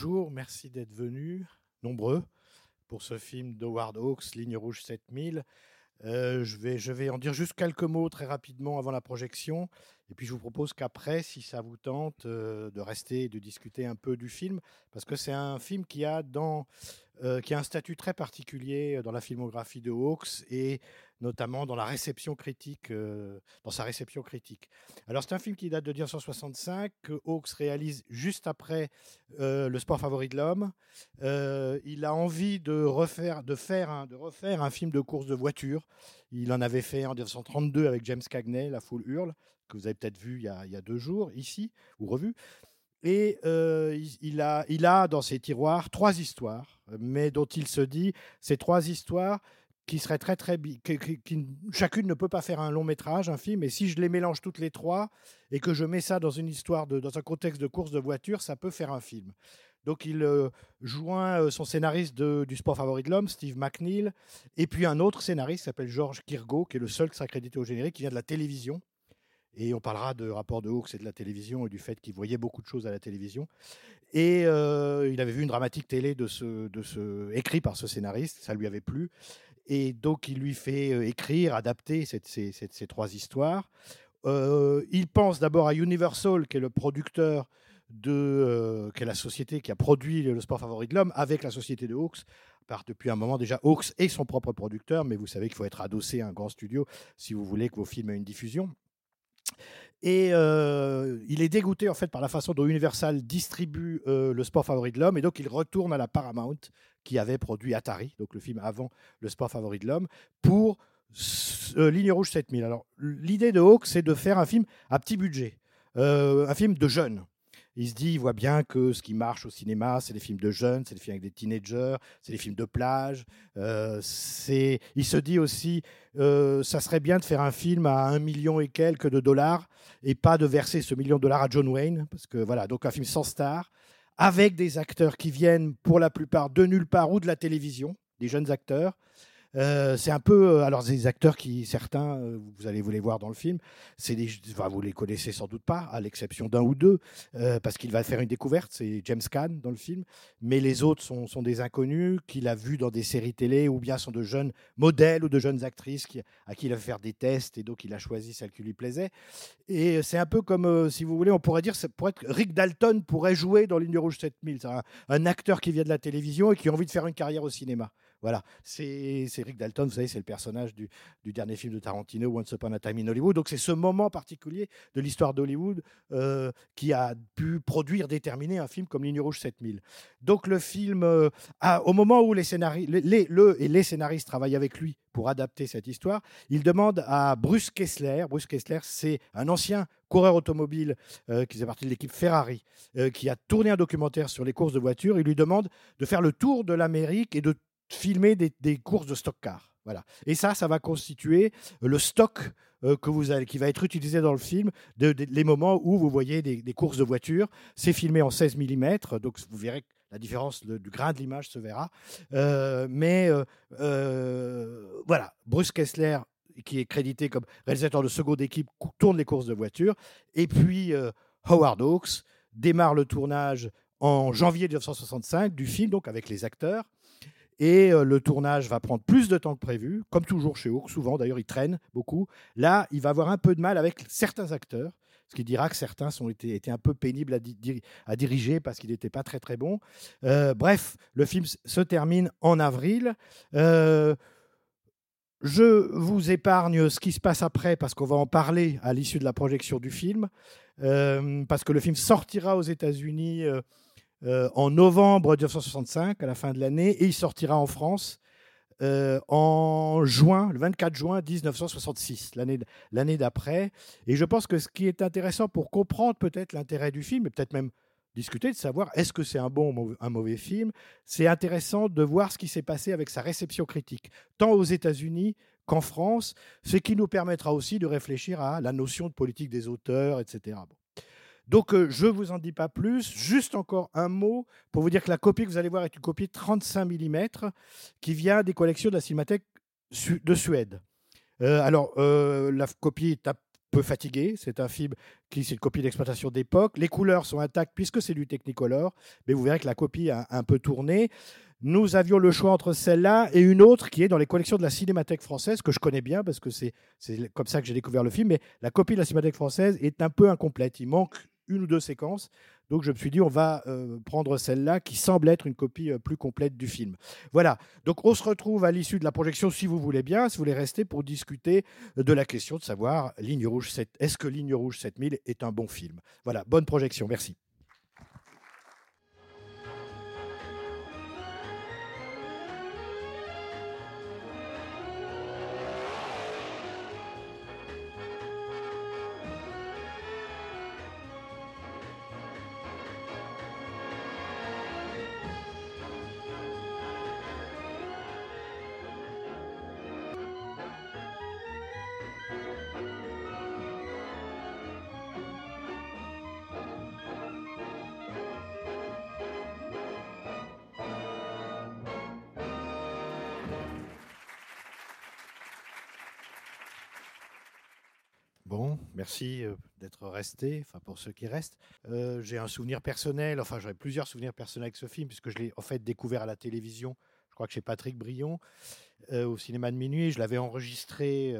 Bonjour, merci d'être venus, nombreux, pour ce film d'Howard Hawks, Ligne Rouge 7000. Euh, je, vais, je vais en dire juste quelques mots très rapidement avant la projection. Et puis je vous propose qu'après, si ça vous tente, euh, de rester et de discuter un peu du film. Parce que c'est un film qui a, dans, euh, qui a un statut très particulier dans la filmographie de Hawks et notamment euh, dans sa réception critique. Alors c'est un film qui date de 1965, que Hawks réalise juste après euh, Le sport favori de l'homme. Euh, il a envie de refaire, de faire, un, de refaire un film de course de voiture. Il en avait fait en 1932 avec James Cagney, La foule hurle, que vous avez peut-être vu il y, a, il y a deux jours ici ou revu. Et euh, il, a, il a dans ses tiroirs trois histoires, mais dont il se dit ces trois histoires qui seraient très très qui, qui- qui- chacune ne peut pas faire un long métrage, un film, et si je les mélange toutes les trois et que je mets ça dans une histoire de, dans un contexte de course de voiture, ça peut faire un film. Donc il euh, joint euh, son scénariste du sport favori de l'homme, Steve McNeil, et puis un autre scénariste qui s'appelle George Kirgo, qui est le seul qui sera crédité au générique, qui vient de la télévision. Et on parlera de rapport de Hawks et de la télévision et du fait qu'il voyait beaucoup de choses à la télévision. Et euh, il avait vu une dramatique télé de ce, de ce, écrit par ce scénariste, ça lui avait plu. Et donc il lui fait euh, écrire, adapter cette- ces, ces- trois histoires. Euh, il pense d'abord à Universal, qui est le producteur de, qui est la société qui a produit le sport favori de l'homme, avec la société de Hawks. Depuis un moment déjà, Hawks est son propre producteur, mais vous savez qu'il faut être adossé à un grand studio si vous voulez que vos films aient une diffusion. Et euh, il est dégoûté en fait par la façon dont Universal distribue euh, le sport favori de l'homme, et donc il retourne à la Paramount qui avait produit Atari, donc le film avant le sport favori de l'homme, pour euh, Ligne Rouge 7000. Alors l'idée de Hawks, c'est de faire un film à petit budget, un film de jeunes. Il se dit, il voit bien que ce qui marche au cinéma, c'est des films de jeunes, c'est des films avec des teenagers, c'est des films de plage. Euh, il se dit aussi, euh, ça serait bien de faire un film à un million et quelques de dollars et pas de verser ce million de dollars à John Wayne, parce que voilà, donc un film sans star, avec des acteurs qui viennent pour la plupart de nulle part ou de la télévision, des jeunes acteurs. Euh, c'est un peu, euh, alors des acteurs qui, certains, euh, vous allez vous les voir dans le film, c'est des, vous les connaissez sans doute pas, à l'exception d'un ou deux, parce qu'il va faire une découverte, c'est James Caan dans le film, mais les autres sont, sont des inconnus qu'il a vus dans des séries télé ou bien sont de jeunes modèles ou de jeunes actrices à qui il a fait faire des tests et donc il a choisi celle qui lui plaisait. Et c'est un peu comme, si vous voulez, on pourrait dire, pourrait être, Rick Dalton pourrait jouer dans Ligne Rouge 7000. C'est un, un acteur qui vient de la télévision et qui a envie de faire une carrière au cinéma. Voilà, c'est Rick Dalton, vous savez, c'est le personnage du, dernier film de Tarantino, Once Upon a Time in Hollywood. Donc c'est ce moment particulier de l'histoire d'Hollywood euh, qui a pu produire, déterminer un film comme Ligne Rouge 7000. Donc le film, euh, au moment où les scénaristes, travaillent avec lui pour adapter cette histoire, il demande à Bruce Kessler, Bruce Kessler c'est un ancien coureur automobile euh, qui faisait partie de l'équipe Ferrari, qui a tourné un documentaire sur les courses de voitures, il lui demande de faire le tour de l'Amérique et de filmer des, courses de stock car. Voilà. Et ça, ça va constituer le stock euh, que vous allez, qui va être utilisé dans le film, de, les moments où vous voyez des, courses de voitures. C'est filmé en 16 mm, donc vous verrez que la différence du grain de l'image se verra. Euh, mais euh, voilà, Bruce Kessler, qui est crédité comme réalisateur de seconde équipe, tourne les courses de voitures. Et puis Howard Hawks démarre le tournage en janvier 1965 du film, donc avec les acteurs. Et euh, le tournage va prendre plus de temps que prévu, comme toujours chez Hawks, souvent d'ailleurs il traîne beaucoup. Là, il va avoir un peu de mal avec certains acteurs, ce qui dira que certains sont été, étaient un peu pénibles à, di- diri- à diriger parce qu'il n'était pas très très bon. Euh, bref, le film se termine en avril. Euh, je vous épargne ce qui se passe après parce qu'on va en parler à l'issue de la projection du film, parce que le film sortira aux États-Unis euh, en novembre 1965, à la fin de l'année, et il sortira en France euh, en juin, le 24 juin 1966, l'année d'après. Et je pense que ce qui est intéressant pour comprendre peut-être l'intérêt du film, et peut-être même discuter de savoir est-ce que c'est un bon ou un mauvais film, c'est intéressant de voir ce qui s'est passé avec sa réception critique, tant aux États-Unis qu'en France, ce qui nous permettra aussi de réfléchir à la notion de politique des auteurs, etc. Bon. Donc, euh, je ne vous en dis pas plus. Juste encore un mot pour vous dire que la copie que vous allez voir est une copie 35 mm qui vient des collections de la Cinémathèque de Suède. Euh, alors, euh, la copie est un peu fatiguée. C'est un film qui, c'est une copie d'exploitation d'époque. Les couleurs sont intactes puisque c'est du Technicolor, mais vous verrez que la copie a un peu tourné. Nous avions le choix entre celle-là et une autre qui est dans les collections de la Cinémathèque française, que je connais bien parce que c'est comme ça que j'ai découvert le film. Mais la copie de la Cinémathèque française est un peu incomplète. Il manque une ou deux séquences. Donc je me suis dit, on va euh, prendre celle-là qui semble être une copie euh, plus complète du film. Voilà. Donc on se retrouve à l'issue de la projection, si vous voulez bien, si vous voulez rester pour discuter de la question de savoir, Ligne Rouge 7, est-ce que Ligne Rouge 7000 est un bon film? Voilà, bonne projection. Merci. Euh, d'être resté, enfin pour ceux qui restent. Euh, j'ai un souvenir personnel, enfin j'aurais plusieurs souvenirs personnels avec ce film, puisque je l'ai en fait découvert à la télévision, je crois que chez Patrick Brion, euh, au cinéma de minuit. Je l'avais enregistré,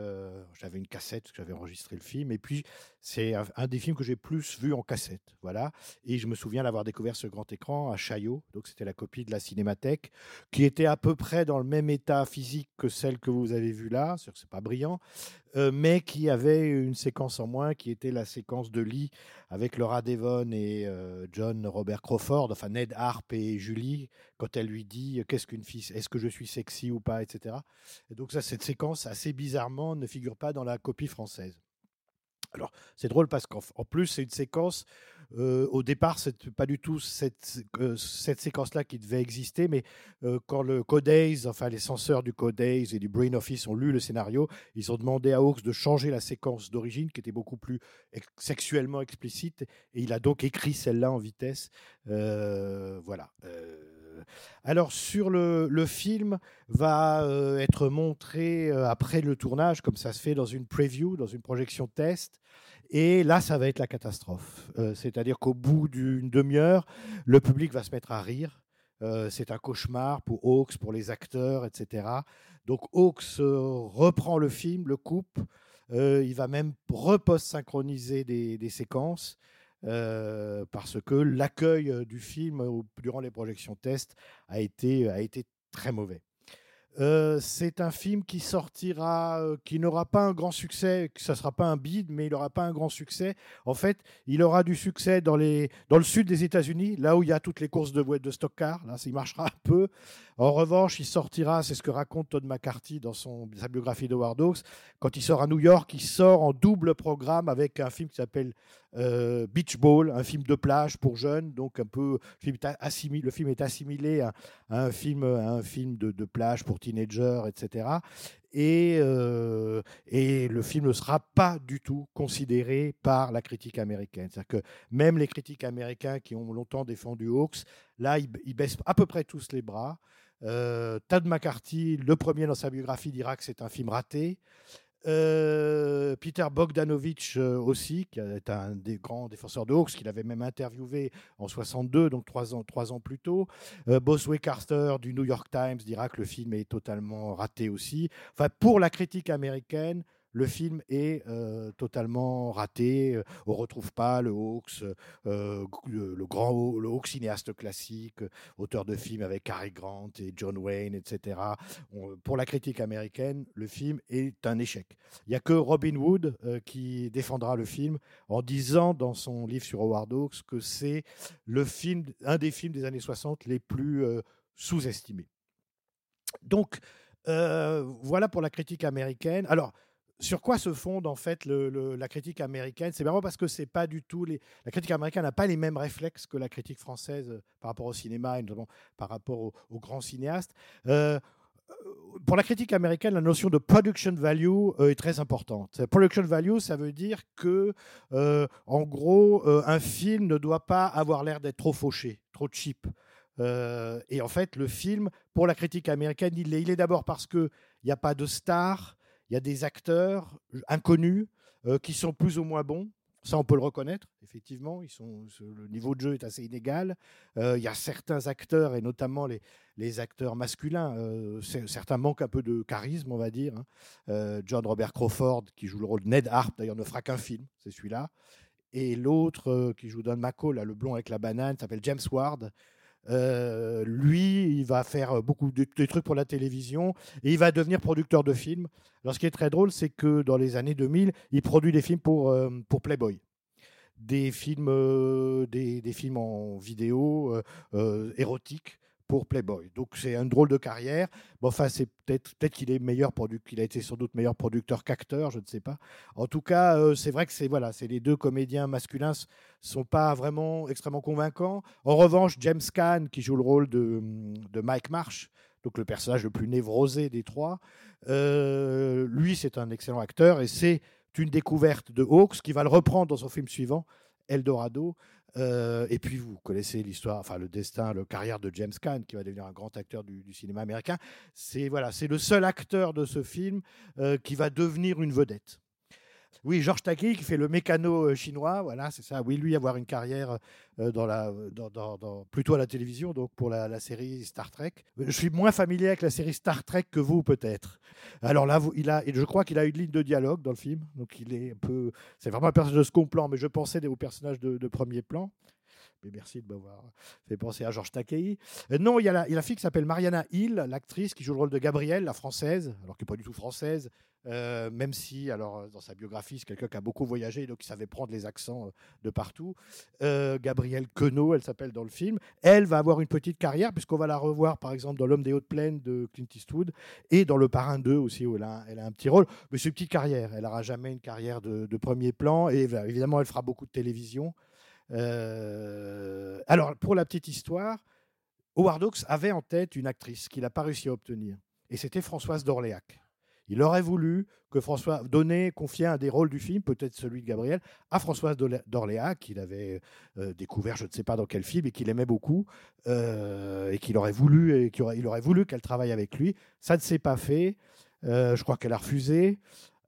j'avais une cassette, parce j'avais enregistré le film, et puis c'est un, des films que j'ai plus vu en cassette. Voilà. Et je me souviens d'avoir découvert ce grand écran à Chaillot, donc c'était la copie de la Cinémathèque, qui était à peu près dans le même état physique que celle que vous avez vue là, que c'est pas brillant, euh, mais qui avait une séquence en moins, qui était la séquence de lit avec Laura Devon et euh, John Robert Crawford, enfin Ned Harp et Julie, quand elle lui dit qu'est-ce qu'une fille, est-ce que je suis sexy ou pas, etc. Et donc ça, cette séquence, assez bizarrement, ne figure pas dans la copie française. Alors, c'est drôle parce qu'en en plus, c'est une séquence. au départ, c'est pas du tout cette, cette séquence-là qui devait exister, mais quand le Codays, enfin les censeurs du Codays et du Brain Office ont lu le scénario, ils ont demandé à Hawks de changer la séquence d'origine, qui était beaucoup plus ex- sexuellement explicite, et il a donc écrit celle-là en vitesse. Voilà. Alors, sur le, film, va euh, être montré euh, après le tournage, comme ça se fait dans une preview, dans une projection test. Et là, ça va être la catastrophe. Euh, C'est-à-dire qu'au bout d'une demi-heure, le public va se mettre à rire. C'est un cauchemar pour Hawks, pour les acteurs, etc. Donc Hawks reprend le film, le coupe. Il va même repost-synchroniser des séquences. Euh, parce que l'accueil du film durant les projections test a été, a été très mauvais. C'est un film qui sortira, qui n'aura pas un grand succès, que ça sera pas un bid, mais il n'aura pas un grand succès. En fait, il aura du succès dans, les, dans le sud des États-Unis, là où il y a toutes les courses de de stock car. Là, il marchera un peu. En revanche, il sortira, c'est ce que raconte Todd McCarthy dans son, sa biographie de Howard Hawks, quand il sort à New York, il sort en double programme avec un film qui s'appelle euh, Beach Ball, un film de plage pour jeunes, donc un peu, assimilé, le film est assimilé à, un film, à un film de, plage pour teenagers, etc. Et, euh, et le film ne sera pas du tout considéré par la critique américaine. C'est-à-dire que même les critiques américains qui ont longtemps défendu Hawks, là, ils, ils baissent à peu près tous les bras. Euh, Tad McCarthy, le premier dans sa biographie, dira que c'est un film raté. Euh, Peter Bogdanovich euh, aussi, qui est un des grands défenseurs de Hawks, qu'il avait même interviewé en 62, donc trois ans, trois ans plus tôt. Euh, Boswick Carter du New York Times dira que le film est totalement raté aussi. Enfin, pour la critique américaine, le film est euh, totalement raté. Euh, On retrouve pas le Hawks, euh, le, grand le Hawks cinéaste classique, auteur de films avec Cary Grant et John Wayne, etc. Pour la critique américaine, le film est un échec. Il n'y a que Robin Wood qui défendra le film en disant dans son livre sur Howard Hawks que c'est le film, un des films des années 60 les plus sous-estimés. Donc, voilà pour la critique américaine. Alors, sur quoi se fonde en fait la critique américaine? C'est vraiment parce que c'est pas du tout. La critique américaine n'a pas les mêmes réflexes que la critique française euh, par rapport au cinéma et notamment par rapport aux, grands cinéastes. Euh, euh, pour la critique américaine, la notion de production value est très importante. Production value, ça veut dire que, en gros, un film ne doit pas avoir l'air d'être trop fauché, trop cheap. Et en fait, le film, pour la critique américaine, il est, il est d'abord parce qu'il n'y a pas de stars, il y a des acteurs inconnus euh, qui sont plus ou moins bons. Ça, on peut le reconnaître, effectivement. Ils sont, le niveau de jeu est assez inégal. Euh, il y a certains acteurs, et notamment les, les acteurs masculins, euh, certains manquent un peu de charisme, on va dire. hein. Euh, John Robert Crawford, qui joue le rôle de Ned Harp, d'ailleurs, ne fera qu'un film, c'est celui-là. Et l'autre euh, qui joue Don McCall, là, le blond avec la banane, s'appelle James Ward. Euh, lui, il va faire beaucoup de, trucs pour la télévision et il va devenir producteur de films. Alors, ce qui est très drôle, c'est que dans les années 2000, il produit des films pour, euh, pour Playboy. Des films, euh, des, films en vidéo euh, euh, érotiques pour Playboy. Donc c'est une drôle de carrière. Bon, enfin, c'est peut-être peut-être qu'il est meilleur qu'il a été sans doute meilleur producteur qu'acteur, je ne sais pas. En tout cas, euh, c'est vrai que c'est voilà, c'est les deux comédiens masculins sont pas vraiment extrêmement convaincants. En revanche, James Caan qui joue le rôle de, de Mike Marsh, donc le personnage le plus névrosé des trois, euh, lui c'est un excellent acteur et c'est une découverte de Hawks qui va le reprendre dans son film suivant, Eldorado. Euh, et puis vous connaissez l'histoire, enfin le destin, le carrière de James Caan, qui va devenir un grand acteur du, du cinéma américain. C'est voilà, c'est le seul acteur de ce film euh, qui va devenir une vedette. Oui, Georges Takei qui fait le mécano euh, chinois, voilà, c'est ça. Oui, lui avoir une carrière euh, dans la, dans, dans- plutôt à la télévision, donc pour la, série Star Trek. Je suis moins familier avec la série Star Trek que vous peut-être. Alors là, il a, je crois qu'il a une ligne de dialogue dans le film, donc il est un peu, c'est vraiment un personnage de second plan, mais je pensais au personnage de, de premier plan. Mais merci de m'avoir fait penser à Georges Takei. Euh, non, il y, a la, fille qui s'appelle Mariana Hill, l'actrice qui joue le rôle de Gabrielle, la française, alors qui n'est pas du tout française, euh, même si, alors, euh, dans sa biographie, c'est quelqu'un qui a beaucoup voyagé, donc il savait prendre les accents de partout. Gabrielle Queneau, elle s'appelle dans le film. Elle va avoir une petite carrière, puisqu'on va la revoir, par exemple, dans L'homme des hautes plaines de Clint Eastwood, et dans Le Parrain 2 aussi, où elle a, un petit rôle. Mais c'est une petite carrière. Elle n'aura jamais une carrière de, de premier plan, et bah, évidemment, elle fera beaucoup de télévision. Euh, alors, pour la petite histoire, Howard Hawks avait en tête une actrice qu'il n'a pas réussi à obtenir. Et c'était Françoise d'Orléac. Il aurait voulu que François donner, confier un des rôles du film, peut-être celui de Gabriel, à Françoise d'Orlé- d'Orléac, qu'il avait euh, découvert, je ne sais pas dans quel film, et qu'il aimait beaucoup, euh, et qu'il aurait voulu, qu'elle travaille avec lui. Ça ne s'est pas fait. Je crois qu'elle a refusé.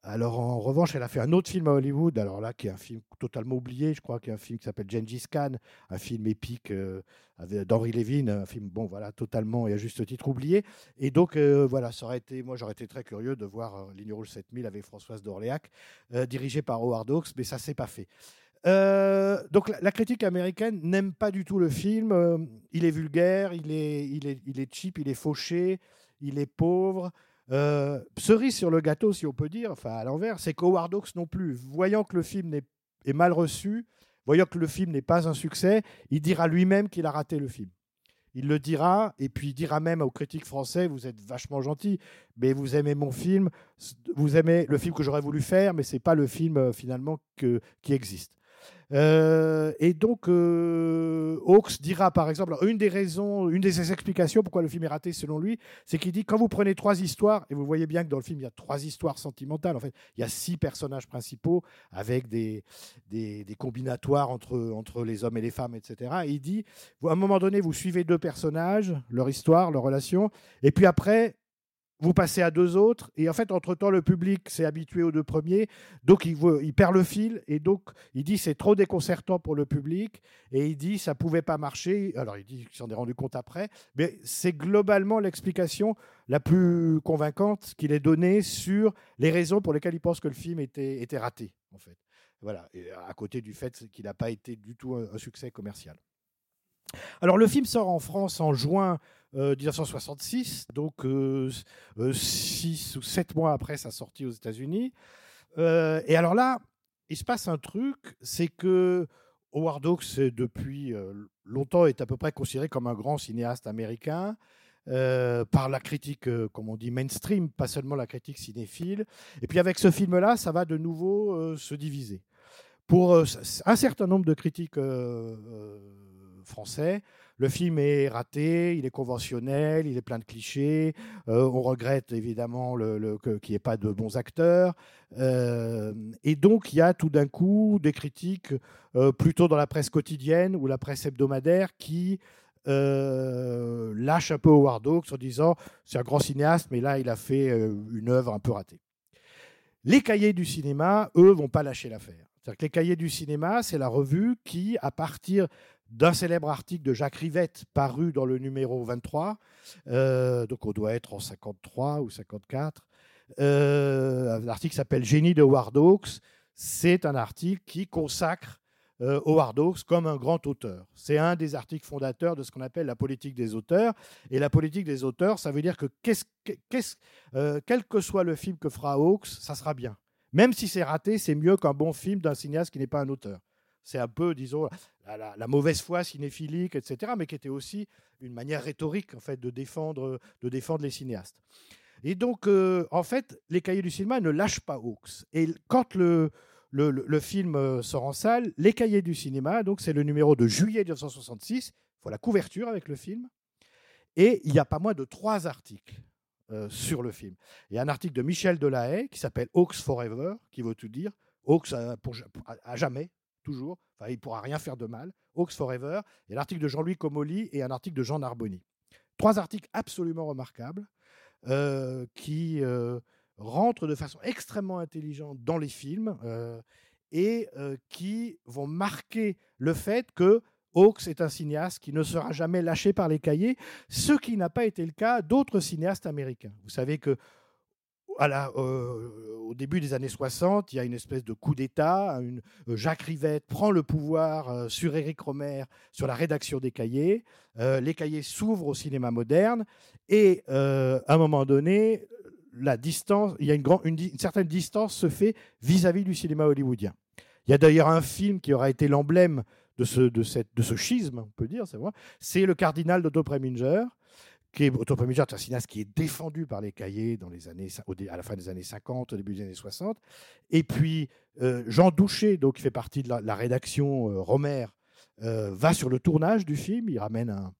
Alors en revanche, elle a fait un autre film à Hollywood, alors là, qui est un film totalement oublié, je crois, qui est un film qui s'appelle Gengis Khan, un film épique euh, d'Henri Levin, un film, bon, voilà, totalement et à juste titre oublié. Et donc, euh, voilà, ça aurait été, moi, j'aurais été très curieux de voir euh, Ligne Rouge 7000 avec Françoise d'Orléac, euh, dirigé par Howard Hawks, mais ça s'est pas fait. Euh, donc la, critique américaine n'aime pas du tout le film. il est vulgaire, il est, il, est, il est cheap, il est fauché, il est pauvre. Euh, cerise sur le gâteau, si on peut dire, enfin à l'envers, c'est qu'Howard Hawks non plus, voyant que le film n'est- est mal reçu, voyant que le film n'est pas un succès, il dira lui-même qu'il a raté le film. Il le dira, et puis il dira même aux critiques français, vous êtes vachement gentils, mais vous aimez mon film, vous aimez le film que j'aurais voulu faire, mais c'est pas le film euh, finalement qui existe. Euh, et donc, euh, Hawks dira par exemple, une des raisons, une des explications pourquoi le film est raté selon lui, c'est qu'il dit quand vous prenez trois histoires, et vous voyez bien que dans le film il y a trois histoires sentimentales, en fait, il y a six personnages principaux avec des, des, des combinatoires entre, entre les hommes et les femmes, etc. Et il dit, à un moment donné, vous suivez deux personnages, leur histoire, leur relation, et puis après, vous passez à deux autres, et en fait, entre-temps, le public s'est habitué aux deux premiers, donc il, veut- il perd le fil, et donc il dit c'est trop déconcertant pour le public, et il dit ça pouvait pas marcher. Alors il dit qu'il s'en est rendu compte après, mais c'est globalement l'explication la plus convaincante qu'il ait donnée sur les raisons pour lesquelles il pense que le film était, raté, en fait. Voilà, à côté du fait qu'il n'a pas été du tout un succès commercial. Alors le film sort en France en juin euh, 1966, donc euh, euh, six ou sept mois après sa sortie aux États-Unis. Euh, et alors là, il se passe un truc, c'est que Howard Hawks, euh, depuis euh, longtemps, est à peu près considéré comme un grand cinéaste américain. euh, par la critique, euh, comme on dit, mainstream, pas seulement la critique cinéphile. Et puis avec ce film-là, ça va de nouveau euh, se diviser. Pour euh, un certain nombre de critiques euh, euh, français, le film est raté, il est conventionnel, il est plein de clichés. euh, on regrette évidemment le, qu'il n'y ait pas de bons acteurs. Euh, et donc, il y a tout d'un coup des critiques euh, plutôt dans la presse quotidienne ou la presse hebdomadaire qui lâchent un peu Howard Hawks en disant c'est un grand cinéaste, mais là, il a fait une œuvre un peu ratée. Les cahiers du cinéma, eux, vont pas lâcher l'affaire. C'est-à-dire que les cahiers du cinéma, c'est la revue qui, à partir d'un célèbre article de Jacques Rivette paru dans le numéro 23, euh, donc on doit être en 53 ou 54, euh, un article qui s'appelle Génie de Howard Hawks. C'est un article qui consacre euh, Howard Hawks comme un grand auteur. C'est un des articles fondateurs de ce qu'on appelle la politique des auteurs. Et la politique des auteurs, ça veut dire que euh, quel que soit le film que fera Hawks, ça sera bien. Même si c'est raté, c'est mieux qu'un bon film d'un cinéaste qui n'est pas un auteur. C'est un peu, disons, la, mauvaise foi cinéphilique, etc., mais qui était aussi une manière rhétorique, en fait, de défendre, de défendre les cinéastes. Et donc, euh, en fait, les cahiers du cinéma ne lâchent pas Hawks. Et quand le, film euh, sort en salle, les cahiers du cinéma, donc c'est le numéro de juillet 1966, il la couverture avec le film, et il n'y a pas moins de trois articles euh, sur le film. Il y a un article de Michel Delahaye qui s'appelle Hawks Forever, qui veut tout dire. Hawks à jamais, toujours. Enfin, il ne pourra rien faire de mal. Hawks Forever. Il l'article de Jean-Louis Comolli et un article de Jean Narboni. Trois articles absolument remarquables euh, qui euh, rentrent de façon extrêmement intelligente dans les films euh, et qui vont marquer le fait que Hawks est un cinéaste qui ne sera jamais lâché par les cahiers, ce qui n'a pas été le cas d'autres cinéastes américains. Vous savez que euh, au début des années 60, il y a une espèce de coup d'État. une- euh, Jacques Rivette prend le pouvoir euh, sur Éric Romer, sur la rédaction des cahiers. Les cahiers s'ouvrent au cinéma moderne. Et à un moment donné, la distance, il y a une, certaine distance se fait vis-à-vis du cinéma hollywoodien. Il y a d'ailleurs un film qui aura été l'emblème de ce, de, ce schisme, on peut dire. C'est Le Cardinal d'Otto Preminger, qui est un cinéaste qui est défendu par les cahiers dans les années, à la fin des années 50, au début des années 60. Et puis euh, Jean Douché, donc qui fait partie de la, rédaction euh, Romer, euh, va sur le tournage du film. Il ramène un,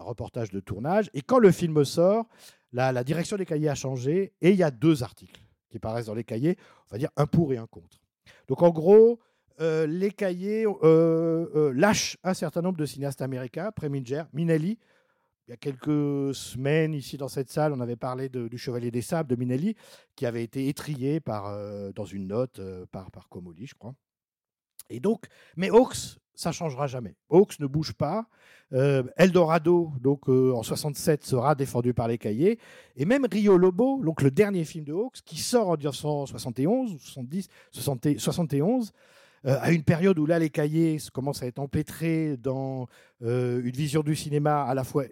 reportage de tournage. Et quand le film sort, la, direction des cahiers a changé et il y a deux articles qui paraissent dans les cahiers, on va dire un pour et un contre. Donc en gros, euh, les cahiers lâchent un certain nombre de cinéastes américains, Preminger, Minelli. Il y a quelques semaines, ici dans cette salle, on avait parlé du Chevalier des Sables de Minelli, qui avait été étrié par, euh, dans une note euh, par, par Comolli, je crois. Et donc, mais Hawks, ça changera jamais. Hawks ne bouge pas. Euh, Eldorado, donc euh, en 67, sera défendu par les cahiers. Et même Rio Lobo, donc le dernier film de Hawks, qui sort en 1971 ou 70, 60 71, euh, à une période où là, les cahiers commencent à être empêtrés dans une vision du cinéma à la fois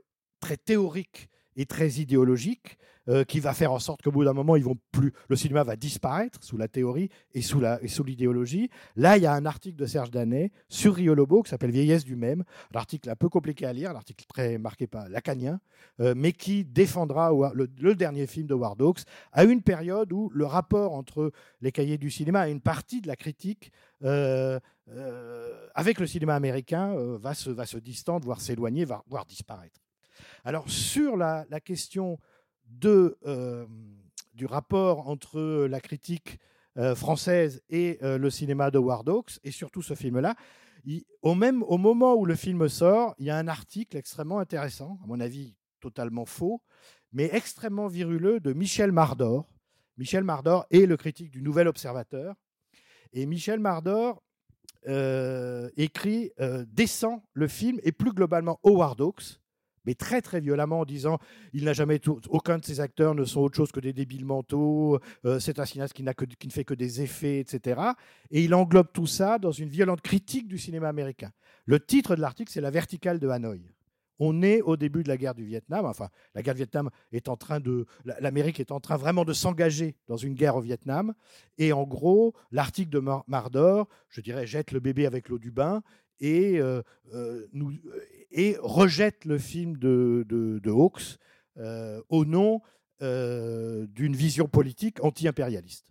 très théorique et très idéologique, euh, qui va faire en sorte qu'au bout d'un moment, ils vont plus, le cinéma va disparaître sous la théorie et sous l'idéologie. Là, il y a un article de Serge Danet sur Rio Lobo qui s'appelle Vieillesse du même, un article un peu compliqué à lire, un article très marqué par lacanien, euh, mais qui défendra le, dernier film de Ward Hawks à une période où le rapport entre les cahiers du cinéma et une partie de la critique euh, avec le cinéma américain va, se, va se distendre, voire s'éloigner, va- voire disparaître. Alors sur la, question euh, du rapport entre la critique euh, française et euh, le cinéma de Ward Hawks, et surtout ce film-là, il- au, même, moment où le film sort, il y a un article extrêmement intéressant, à mon avis totalement faux, mais extrêmement viruleux de Michel Mardor. Michel Mardor est le critique du Nouvel Observateur. Et Michel Mardor écrit, descend le film et plus globalement Howard Hawks, mais très très violemment en disant il n'a jamais aucun de ses acteurs ne sont autre chose que des débiles mentaux, euh, c'est un cinéaste qui, qui ne fait que des effets, etc. Et il englobe tout ça dans une violente critique du cinéma américain. Le titre de l'article, c'est La verticale de Hanoï. On est au début de la guerre du Vietnam. Enfin, la guerre du Vietnam est en train de. la- L'Amérique est en train vraiment de s'engager dans une guerre au Vietnam. Et en gros, l'article de Mar- Mardor, je dirais, jette le bébé avec l'eau du bain et, euh, euh, et rejette le film de, de, Hawks euh, au nom d'une vision politique anti-impérialiste.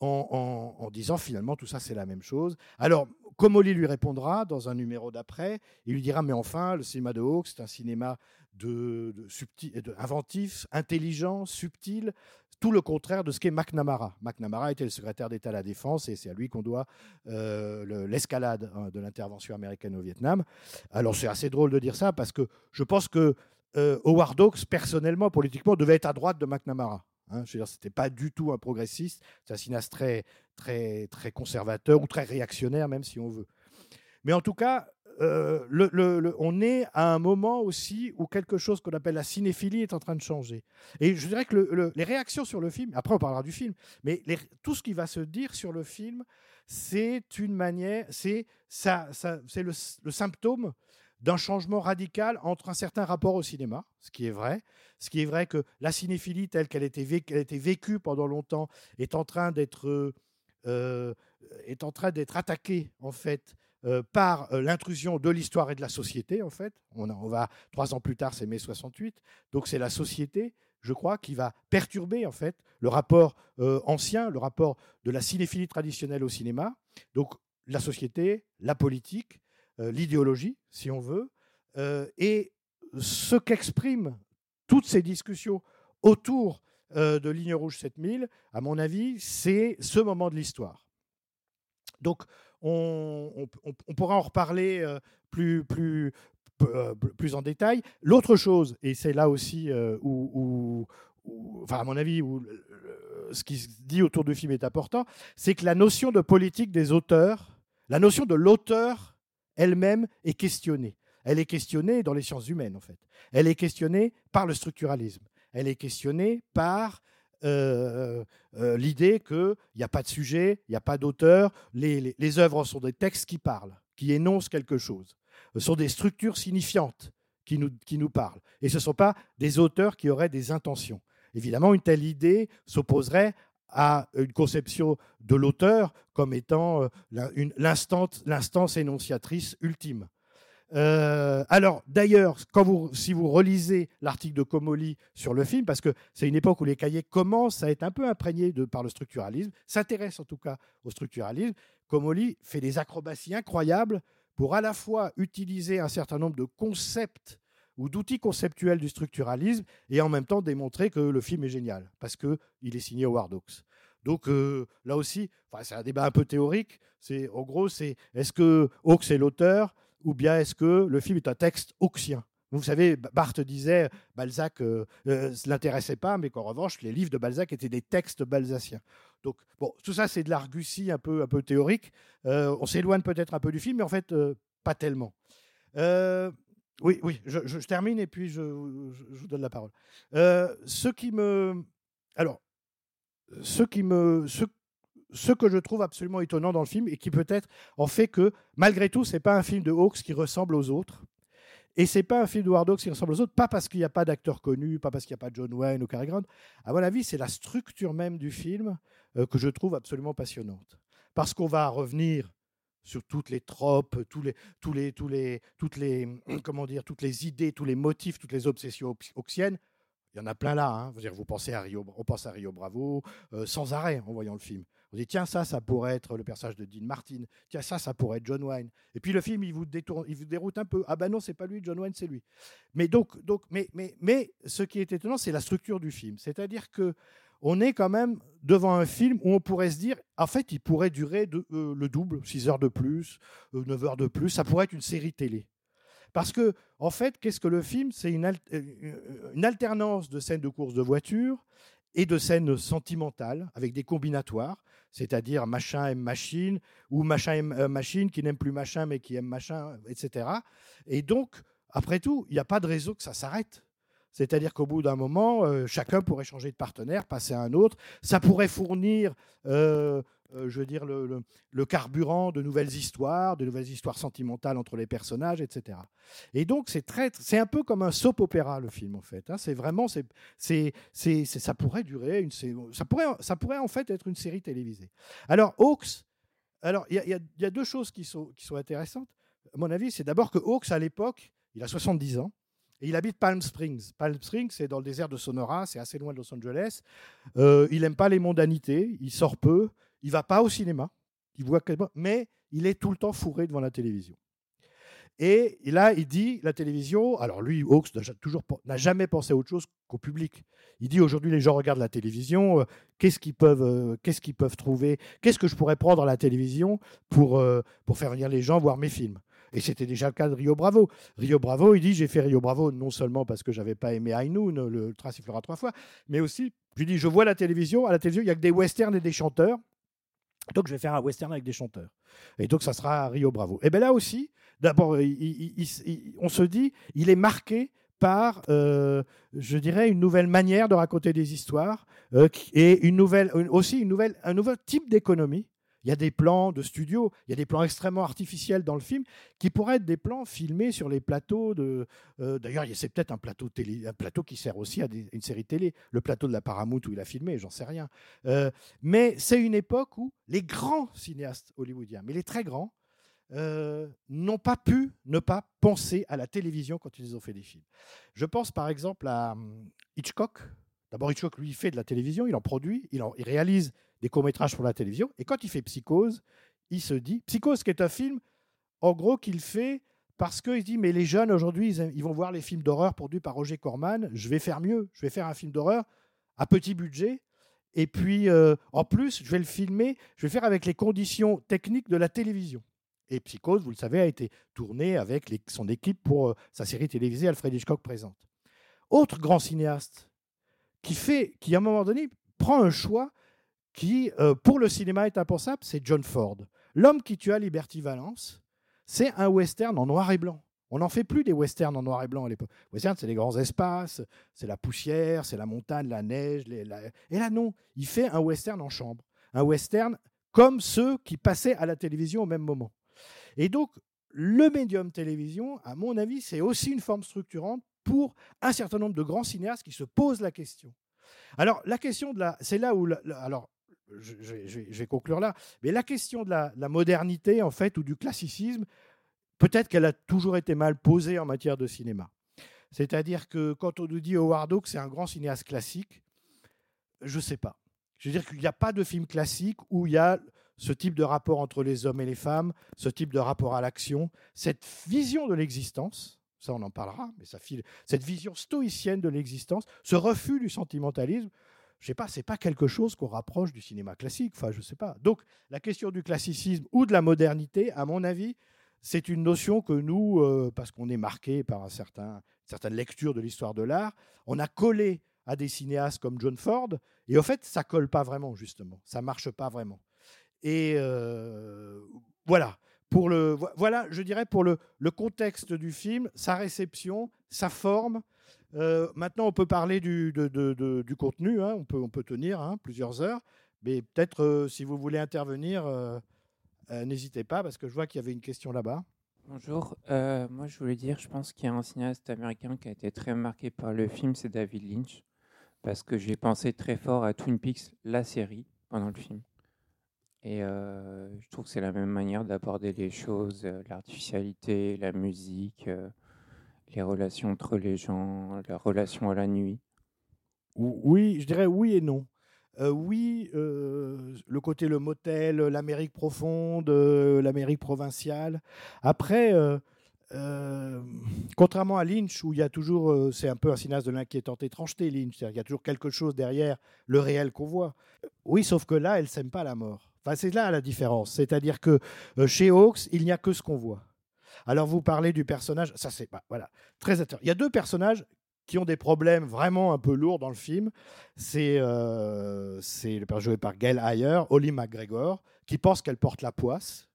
En, disant finalement tout ça c'est la même chose. Alors Comolli lui répondra dans un numéro d'après, il lui dira mais enfin le cinéma de Hawks c'est un cinéma inventif, intelligent, subtil, tout le contraire de ce qu'est McNamara. McNamara était le secrétaire d'État à la Défense et c'est à lui qu'on doit euh, le- l'escalade hein, de l'intervention américaine au Vietnam. Alors c'est assez drôle de dire ça parce que je pense que euh, Howard Hawks, personnellement, politiquement, devait être à droite de McNamara. Hein, c'était pas du tout un progressiste, c'est un cinéaste très, très, très conservateur ou très réactionnaire, même si on veut. Mais en tout cas, euh, on est à un moment aussi où quelque chose qu'on appelle la cinéphilie est en train de changer. Et je dirais que le- le- les réactions sur le film, après on parlera du film, mais tout ce qui va se dire sur le film, c'est une manière, c'est ça, c'est le, symptôme d'un changement radical entre un certain rapport au cinéma, ce qui est vrai, ce qui est vrai que la cinéphilie telle qu'elle qu'elle a été vécue pendant longtemps est en train d'être euh, est en train d'être attaquée en fait euh, par euh, l'intrusion de l'histoire et de la société en fait. On, va trois ans plus tard, c'est mai 68, donc c'est la société, je crois, qui va perturber en fait le rapport euh, ancien, le rapport de la cinéphilie traditionnelle au cinéma. Donc la société, la politique, l'idéologie, si on veut, et ce qu'expriment toutes ces discussions autour de Ligne Rouge 7000, à mon avis, c'est ce moment de l'histoire. Donc, on, pourra en reparler euh, plus, plus, euh, plus en détail. L'autre chose, et c'est là aussi euh, où, à mon avis, où ce qui se dit autour du film est important, c'est que la notion de politique des auteurs, la notion de l'auteur elle-même est questionnée. Elle est questionnée dans les sciences humaines, en fait. Elle est questionnée par le structuralisme. Elle est questionnée par euh, euh, l'idée qu'il n'y a pas de sujet, il n'y a pas d'auteur. Les, œuvres sont des textes qui parlent, qui énoncent quelque chose. Ce sont des structures signifiantes qui nous, parlent. Et ce ne sont pas des auteurs qui auraient des intentions. Évidemment, une telle idée s'opposerait à une conception de l'auteur comme étant euh, l'instance énonciatrice ultime. Euh, alors, d'ailleurs, si vous relisez l'article de Comolli sur le film, parce que c'est une époque où les cahiers commencent à être un peu imprégnés par le structuralisme, s'intéressent en tout cas au structuralisme, Comolli fait des acrobaties incroyables pour à la fois utiliser un certain nombre de concepts ou d'outils conceptuels du structuralisme et en même temps démontrer que le film est génial, parce qu'il est signé Howard Hawks. Donc euh, là aussi, c'est un débat un peu théorique. C'est en gros, c'est est-ce que Hawks est l'auteur? Ou bien est-ce que le film est un texte hawksien Vous savez, Barthes disait Balzac ne l'intéressait pas, mais qu'en revanche, les livres de Balzac étaient des textes balsaciens. Donc, bon, tout ça, c'est de l'argutie un peu, un peu théorique. Euh, on s'éloigne peut-être un peu du film, mais en fait, euh, pas tellement. Euh, oui, oui, je, termine et puis je, je- vous donne la parole. Euh, ce qui me. Alors, ce qui me. Ce, ce que je trouve absolument étonnant dans le film et qui peut-être en fait que, malgré tout, c'est pas un film de Hawks qui ressemble aux autres. Et c'est pas un film de Howard Hawks qui ressemble aux autres, pas parce qu'il n'y a pas d'acteurs connus, pas parce qu'il n'y a pas John Wayne ou Cary Grant. À mon avis, c'est la structure même du film euh, que je trouve absolument passionnante. Parce qu'on va revenir sur toutes les tropes, les, les, toutes les, comment dire, toutes les idées, tous les motifs, toutes les obsessions hawksiennes. Il y en a plein là. Hein. Vous pensez à Rio, on pense à Rio Bravo euh, sans arrêt en voyant le film. On dit tiens ça, ça pourrait être le personnage de Dean Martin. Tiens ça, ça pourrait être John Wayne. Et puis le film, il vous détourne, il vous déroute un peu. Ah ben non, c'est pas lui, John Wayne, c'est lui. Mais donc, donc, mais, mais, mais ce qui est étonnant, c'est la structure du film. C'est-à-dire que on est quand même devant un film où on pourrait se dire, en fait, il pourrait durer euh, le double, 6 heures de plus, euh, 9 heures de plus. Ça pourrait être une série télé. Parce que, en fait, qu'est-ce que le film C'est une, euh, une alternance de scènes de course de voiture et de scènes sentimentales avec des combinatoires, c'est-à-dire machin aime machine ou machin aime euh, machine qui n'aime plus machin mais qui aime machin, etc. Et donc, après tout, il n'y a pas de raison que ça s'arrête. C'est-à-dire qu'au bout d'un moment, euh, chacun pourrait changer de partenaire, passer à un autre. Ça pourrait fournir, euh, je veux dire, le, carburant de nouvelles histoires, de nouvelles histoires sentimentales entre les personnages, etc. Et donc, c'est c'est un peu comme un soap opéra le film en fait. hein. C'est vraiment, c'est, c'est, c'est, ça pourrait durer une, ça pourrait, ça pourrait en fait être une série télévisée. Alors, Hawks, alors il y a deux choses qui sont, qui sont intéressantes. à mon avis, c'est d'abord que Hawks, à l'époque, il a 70 ans. Et il habite Palm Springs. Palm Springs, c'est dans le désert de Sonora, c'est assez loin de Los Angeles. Euh, il n'aime pas les mondanités, il sort peu, il va pas au cinéma, il voit mais il est tout le temps fourré devant la télévision. Et là, il dit la télévision. Alors lui, Hawks n'a jamais pensé à autre chose qu'au public. Il dit aujourd'hui les gens regardent la télévision. euh, qu'est-ce qu'ils peuvent, euh, qu'est-ce qu'ils peuvent trouver Qu'est-ce que je pourrais prendre à la télévision pour euh, pour faire venir les gens voir mes films Et c'était déjà le cas de Rio Bravo. Rio Bravo, il dit j'ai fait Rio Bravo non seulement parce que j'avais pas aimé High Noon, le sifflera trois fois, mais aussi je dis je vois la télévision. À la télévision, il y a que des westerns et des chanteurs. Donc, je vais faire un western avec des chanteurs. Et donc, ça sera Rio Bravo. Et bien là aussi, d'abord, on se dit, il est marqué par, euh, je dirais, une nouvelle manière de raconter des histoires euh, et une nouvelle, aussi une un nouveau type d'économie. Il y a des plans de studio, il y a des plans extrêmement artificiels dans le film qui pourraient être des plans filmés sur les plateaux de. euh, D'ailleurs, c'est peut-être un plateau télé, un plateau qui sert aussi à une série télé, le plateau de la Paramount où il a filmé, j'en sais rien. Euh, mais c'est une époque où les grands cinéastes hollywoodiens, mais les très grands, euh, n'ont pas pu ne pas penser à la télévision quand ils ont fait des films. Je pense par exemple à hum, Hitchcock. D'abord, Hitchcock, lui, fait de la télévision, il en produit, il, en- il réalise des courts-métrages pour la télévision. Et quand il fait Psychose, il se dit, Psychose qui est un film, en gros, qu'il fait parce qu'il dit, mais les jeunes aujourd'hui, ils, vont voir les films d'horreur produits par Roger Corman, je vais faire mieux, je vais faire un film d'horreur à petit budget. Et puis, euh, en plus, je vais le filmer, je vais faire avec les conditions techniques de la télévision. Et Psychose, vous le savez, a été tourné avec son équipe pour euh, sa série télévisée Alfred Hitchcock présente. Autre grand cinéaste qui fait, qui à un moment donné prend un choix qui, euh, pour le cinéma, est impensable, c'est John Ford. L'homme qui tua Liberty Valance, c'est un western en noir et blanc. On n'en fait plus des westerns en noir et blanc à l'époque. Western, c'est les grands espaces, c'est la poussière, c'est la montagne, la neige. Et là, non, il fait un western en chambre. Un western comme ceux qui passaient à la télévision au même moment. Et donc, le médium télévision, à mon avis, c'est aussi une forme structurante pour un certain nombre de grands cinéastes qui se posent la question. Alors, la question de la. C'est là où. alors, je, vais- conclure là. Mais la question de la, la modernité, en fait, ou du classicisme, peut-être qu'elle a toujours été mal posée en matière de cinéma. C'est-à-dire que quand on nous dit Howard Hawks, c'est un grand cinéaste classique, je ne sais pas. Je veux dire qu'il n'y a pas de film classique où il y a ce type de rapport entre les hommes et les femmes, ce type de rapport à l'action, cette vision de l'existence, ça on en parlera, mais ça file, cette vision stoïcienne de l'existence, ce refus du sentimentalisme, je sais pas, c'est pas quelque chose qu'on rapproche du cinéma classique, enfin je sais pas. Donc la question du classicisme ou de la modernité, à mon avis, c'est une notion que nous, euh, parce qu'on est marqué par un certain, certaine lecture de l'histoire de l'art, on a collé à des cinéastes comme John Ford, et au fait, ça colle pas vraiment, justement. Ça marche pas vraiment. Et euh, voilà. Pour le, vo- voilà, je dirais pour le, le contexte du film, sa réception, sa forme. Euh, maintenant, on peut parler du, contenu. hein. On, peut, tenir hein, plusieurs heures. Mais peut-être, euh, si vous voulez intervenir, euh, n'hésitez pas, parce que je vois qu'il y avait une question là-bas. Bonjour, moi je voulais dire, je pense qu'il y a un cinéaste américain qui a été très marqué par le film, c'est David Lynch, parce que j'ai pensé très fort à Twin Peaks, la série, pendant le film. Et je trouve que c'est la même manière d'aborder les choses, l'artificialité, la musique, les relations entre les gens, la relation à la nuit? Ou- Oui, je dirais oui et non. Euh, oui, euh, le côté le motel, l'Amérique profonde, euh, l'Amérique provinciale. Après, euh, euh, contrairement à Lynch, où il y a toujours, euh, c'est un peu un cinéaste de l'inquiétante étrangeté, Lynch, qu'il y a toujours quelque chose derrière le réel qu'on voit. Oui, sauf que là, elle s'aime pas la mort. Enfin, c'est là la différence. C'est-à-dire que euh, chez Hawks, il n'y a que ce qu'on voit. Alors, vous parlez du personnage, ça c'est bah, voilà, très intéressant. Il y a deux personnages qui ont des problèmes vraiment un peu lourds dans le film. C'est euh, le personnage joué par Gail Ayer, Holly McGregor, qui pense qu'elle porte la poisse,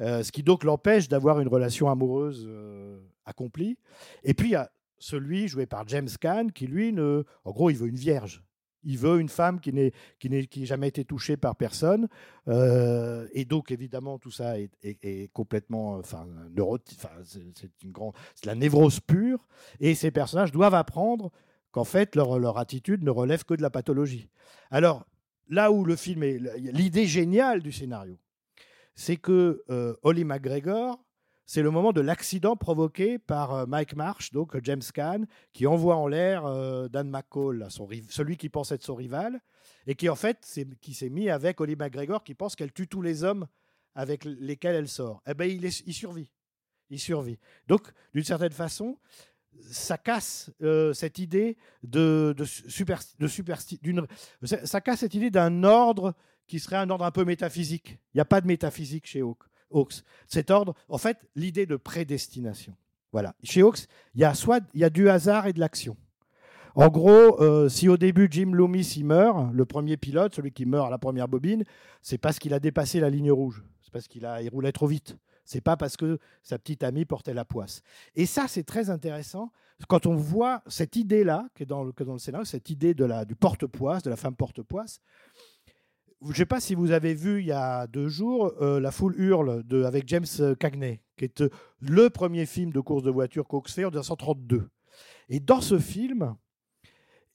euh, ce qui donc l'empêche d'avoir une relation amoureuse euh, accomplie. Et puis il y a celui joué par James Caan, qui lui, ne, en gros, il veut une vierge. Il veut une femme qui n'ait qui n'ait qui jamais été touchée par personne. Euh, et donc, évidemment, tout ça est, est- complètement. Enfin, neuroti- enfin, c'est c'est une grande. C'est la névrose pure. Et ces personnages doivent apprendre qu'en fait, leur, leur attitude ne relève que de la pathologie. Alors, là où le film est. L'idée géniale du scénario, c'est que euh, Holly McGregor c'est le moment de l'accident provoqué par euh, Mike Marsh, donc euh, James Caan, qui envoie en l'air euh, Dan McCall, celui qui pense être son rival, et qui en fait qui s'est mis avec Holly McGregor, qui pense qu'elle tue tous les hommes avec lesquels elle sort. Eh ben, il, il survit. Il survit. Donc, d'une certaine façon, ça casse cette idée de, super, de ça, casse cette idée d'un ordre qui serait un ordre un peu métaphysique. Il n'y a pas de métaphysique chez Hawk- Hawks. Cet ordre, en fait, l'idée de prédestination. Voilà. Chez Hawks, il y a soit il y a du hasard et de l'action. En gros, euh, si au début Jim Loomis il meurt, le premier pilote, celui qui meurt à la première bobine, c'est parce qu'il a dépassé la ligne rouge. C'est parce qu'il a il roulait trop vite. C'est pas parce que sa petite amie portait la poisse. Et ça, c'est très intéressant quand on voit cette idée-là, qui est dans le, que dans le scénario, cette idée de la, du porte-poisse, de la femme porte-poisse. Je ne sais pas si vous avez vu il y a deux jours euh, La foule hurle avec James Cagney, qui est euh, le premier film de course de voiture qu'Hawks fait en 1932. Et dans ce film,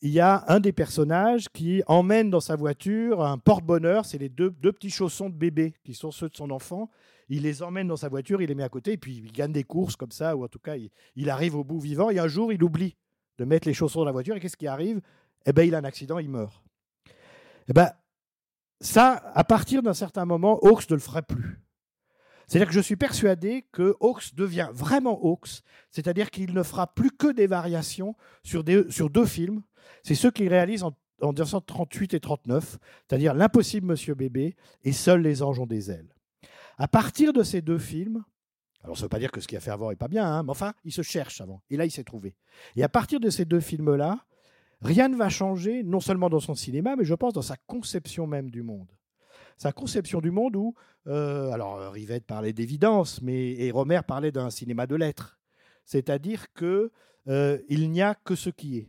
il y a un des personnages qui emmène dans sa voiture un porte-bonheur, c'est les deux, deux petits chaussons de bébé qui sont ceux de son enfant. Il les emmène dans sa voiture, il les met à côté, et puis il gagne des courses comme ça, ou en tout cas, il, il arrive au bout vivant. Et un jour, il oublie de mettre les chaussons dans la voiture, et qu'est-ce qui arrive? Eh bien, il a un accident, il meurt. Eh ben, ça, à partir d'un certain moment, Hawks ne le ferait plus. C'est-à-dire que je suis persuadé que Hawks devient vraiment Hawks, c'est-à-dire qu'il ne fera plus que des variations sur, deux films. C'est ceux qu'il réalise en, en 1938 et 39, c'est-à-dire L'impossible Monsieur Bébé et Seuls les anges ont des ailes. À partir de ces deux films, alors ça ne veut pas dire que ce qu'il a fait avant n'est pas bien, hein, mais enfin, il se cherche avant. Et là, il s'est trouvé. Et à partir de ces deux films-là, rien ne va changer, non seulement dans son cinéma, mais je pense dans sa conception même du monde. Sa conception du monde où, euh, alors Rivette parlait d'évidence, mais et Romer parlait d'un cinéma de lettres. C'est-à-dire que euh, il n'y a que ce qui est.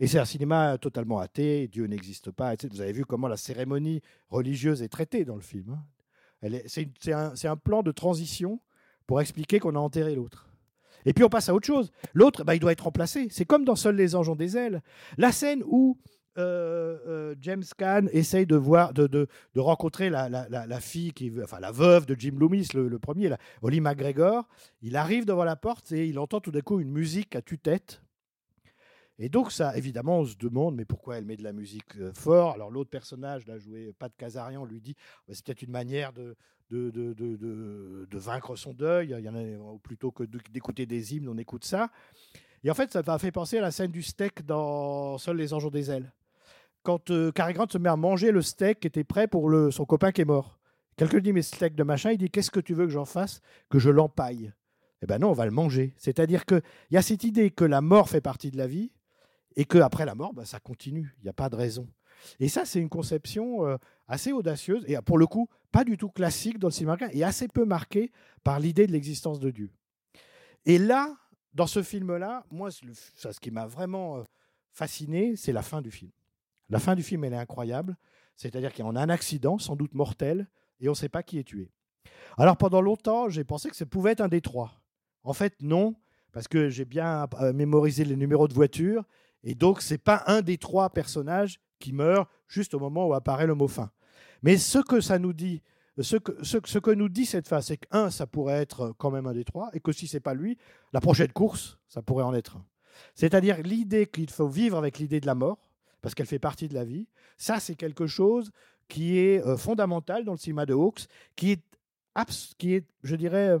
Et c'est un cinéma totalement athée, Dieu n'existe pas. etc. Vous avez vu comment la cérémonie religieuse est traitée dans le film. hein. C'est un plan de transition pour expliquer qu'on a enterré l'autre. Et puis on passe à autre chose. L'autre, bah, il doit être remplacé. C'est comme dans Seuls les anges des ailes. La scène où euh, euh, James Caan essaye de, voir, de, de, rencontrer la, la, fille, qui, enfin la veuve de Jim Loomis, le, premier, là, Holly McGregor. Il arrive devant la porte et il entend tout d'un coup une musique à tue-tête. Et donc, ça, évidemment, on se demande, mais pourquoi elle met de la musique euh, fort? Alors, l'autre personnage, là, joué Pat Casarian, lui dit bah, c'est peut-être une manière de, vaincre son deuil. Il a, plutôt que d'écouter des hymnes, on écoute ça. Et en fait, ça m'a fait penser à la scène du steak dans Seuls les anges des ailes. Quand euh, Cary Grant se met à manger le steak qui était prêt pour son copain qui est mort. Quelqu'un dit mais steak de machin, il dit qu'est-ce que tu veux que j'en fasse Que je l'empaille? Eh ben non, on va le manger. C'est-à-dire qu'il y a cette idée que la mort fait partie de la vie et qu'après la mort, bah, ça continue. Il n'y a pas de raison. Et ça, c'est une conception euh, assez audacieuse et pour le coup, pas du tout classique dans le cinéma et assez peu marquée par l'idée de l'existence de Dieu. Et là, dans ce film-là, moi, ce qui m'a vraiment euh, fasciné, c'est la fin du film. La fin du film, elle est incroyable. C'est-à-dire qu'il en a un accident, sans doute mortel, et on ne sait pas qui est tué. Alors pendant longtemps, j'ai pensé que ça pouvait être un des trois. En fait, non, parce que j'ai bien euh, mémorisé les numéros de voiture, et donc c'est pas un des trois personnages qui meurt juste au moment où apparaît le mot fin. Mais ce que ça nous dit, ce que, ce, que nous dit cette phase, c'est que un, ça pourrait être quand même un des trois, et que si c'est pas lui, la prochaine course, ça pourrait en être un. C'est-à-dire l'idée qu'il faut vivre avec l'idée de la mort, parce qu'elle fait partie de la vie. Ça, c'est quelque chose qui est euh, fondamental dans le cinéma de Hawks, qui est, qui est je dirais, euh,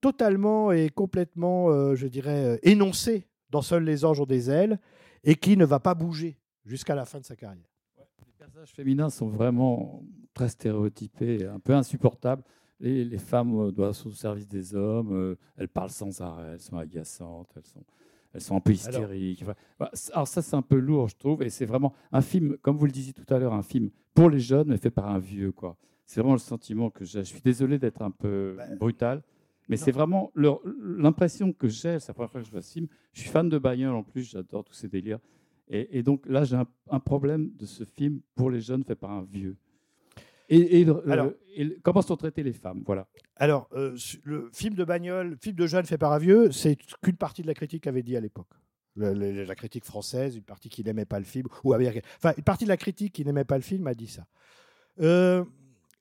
totalement et complètement, euh, je dirais, énoncé dans Seuls les anges ont des ailes, et qui ne va pas bouger jusqu'à la fin de sa carrière. Les personnages féminins sont vraiment très stéréotypés, un peu insupportables. Les, les femmes euh, doivent être au service des hommes, euh, elles parlent sans arrêt, elles sont agaçantes, elles sont, elles sont un peu hystériques. Voilà. Alors ça, c'est un peu lourd, je trouve, et c'est vraiment un film, comme vous le disiez tout à l'heure, un film pour les jeunes, mais fait par un vieux. quoi. C'est vraiment le sentiment que j'ai. Je suis désolé d'être un peu Ben, brutal, mais c'est vraiment l'impression que j'ai, c'est la première fois que je vois ce film. Je suis fan de bagnole en plus, j'adore tous ces délires. Et, et donc là, j'ai un, un problème de ce film pour les jeunes fait par un vieux. Et, Alors- le- et le- comment sont traitées les femmes? Voilà. Alors, euh, le film de bagnole, le film de jeune fait par un vieux, c'est qu'une partie de la critique avait dit à l'époque. Le- le- la critique française, une partie qui n'aimait pas le film, ou américaine. Enfin, une partie de la critique qui n'aimait pas le film a dit ça. Euh,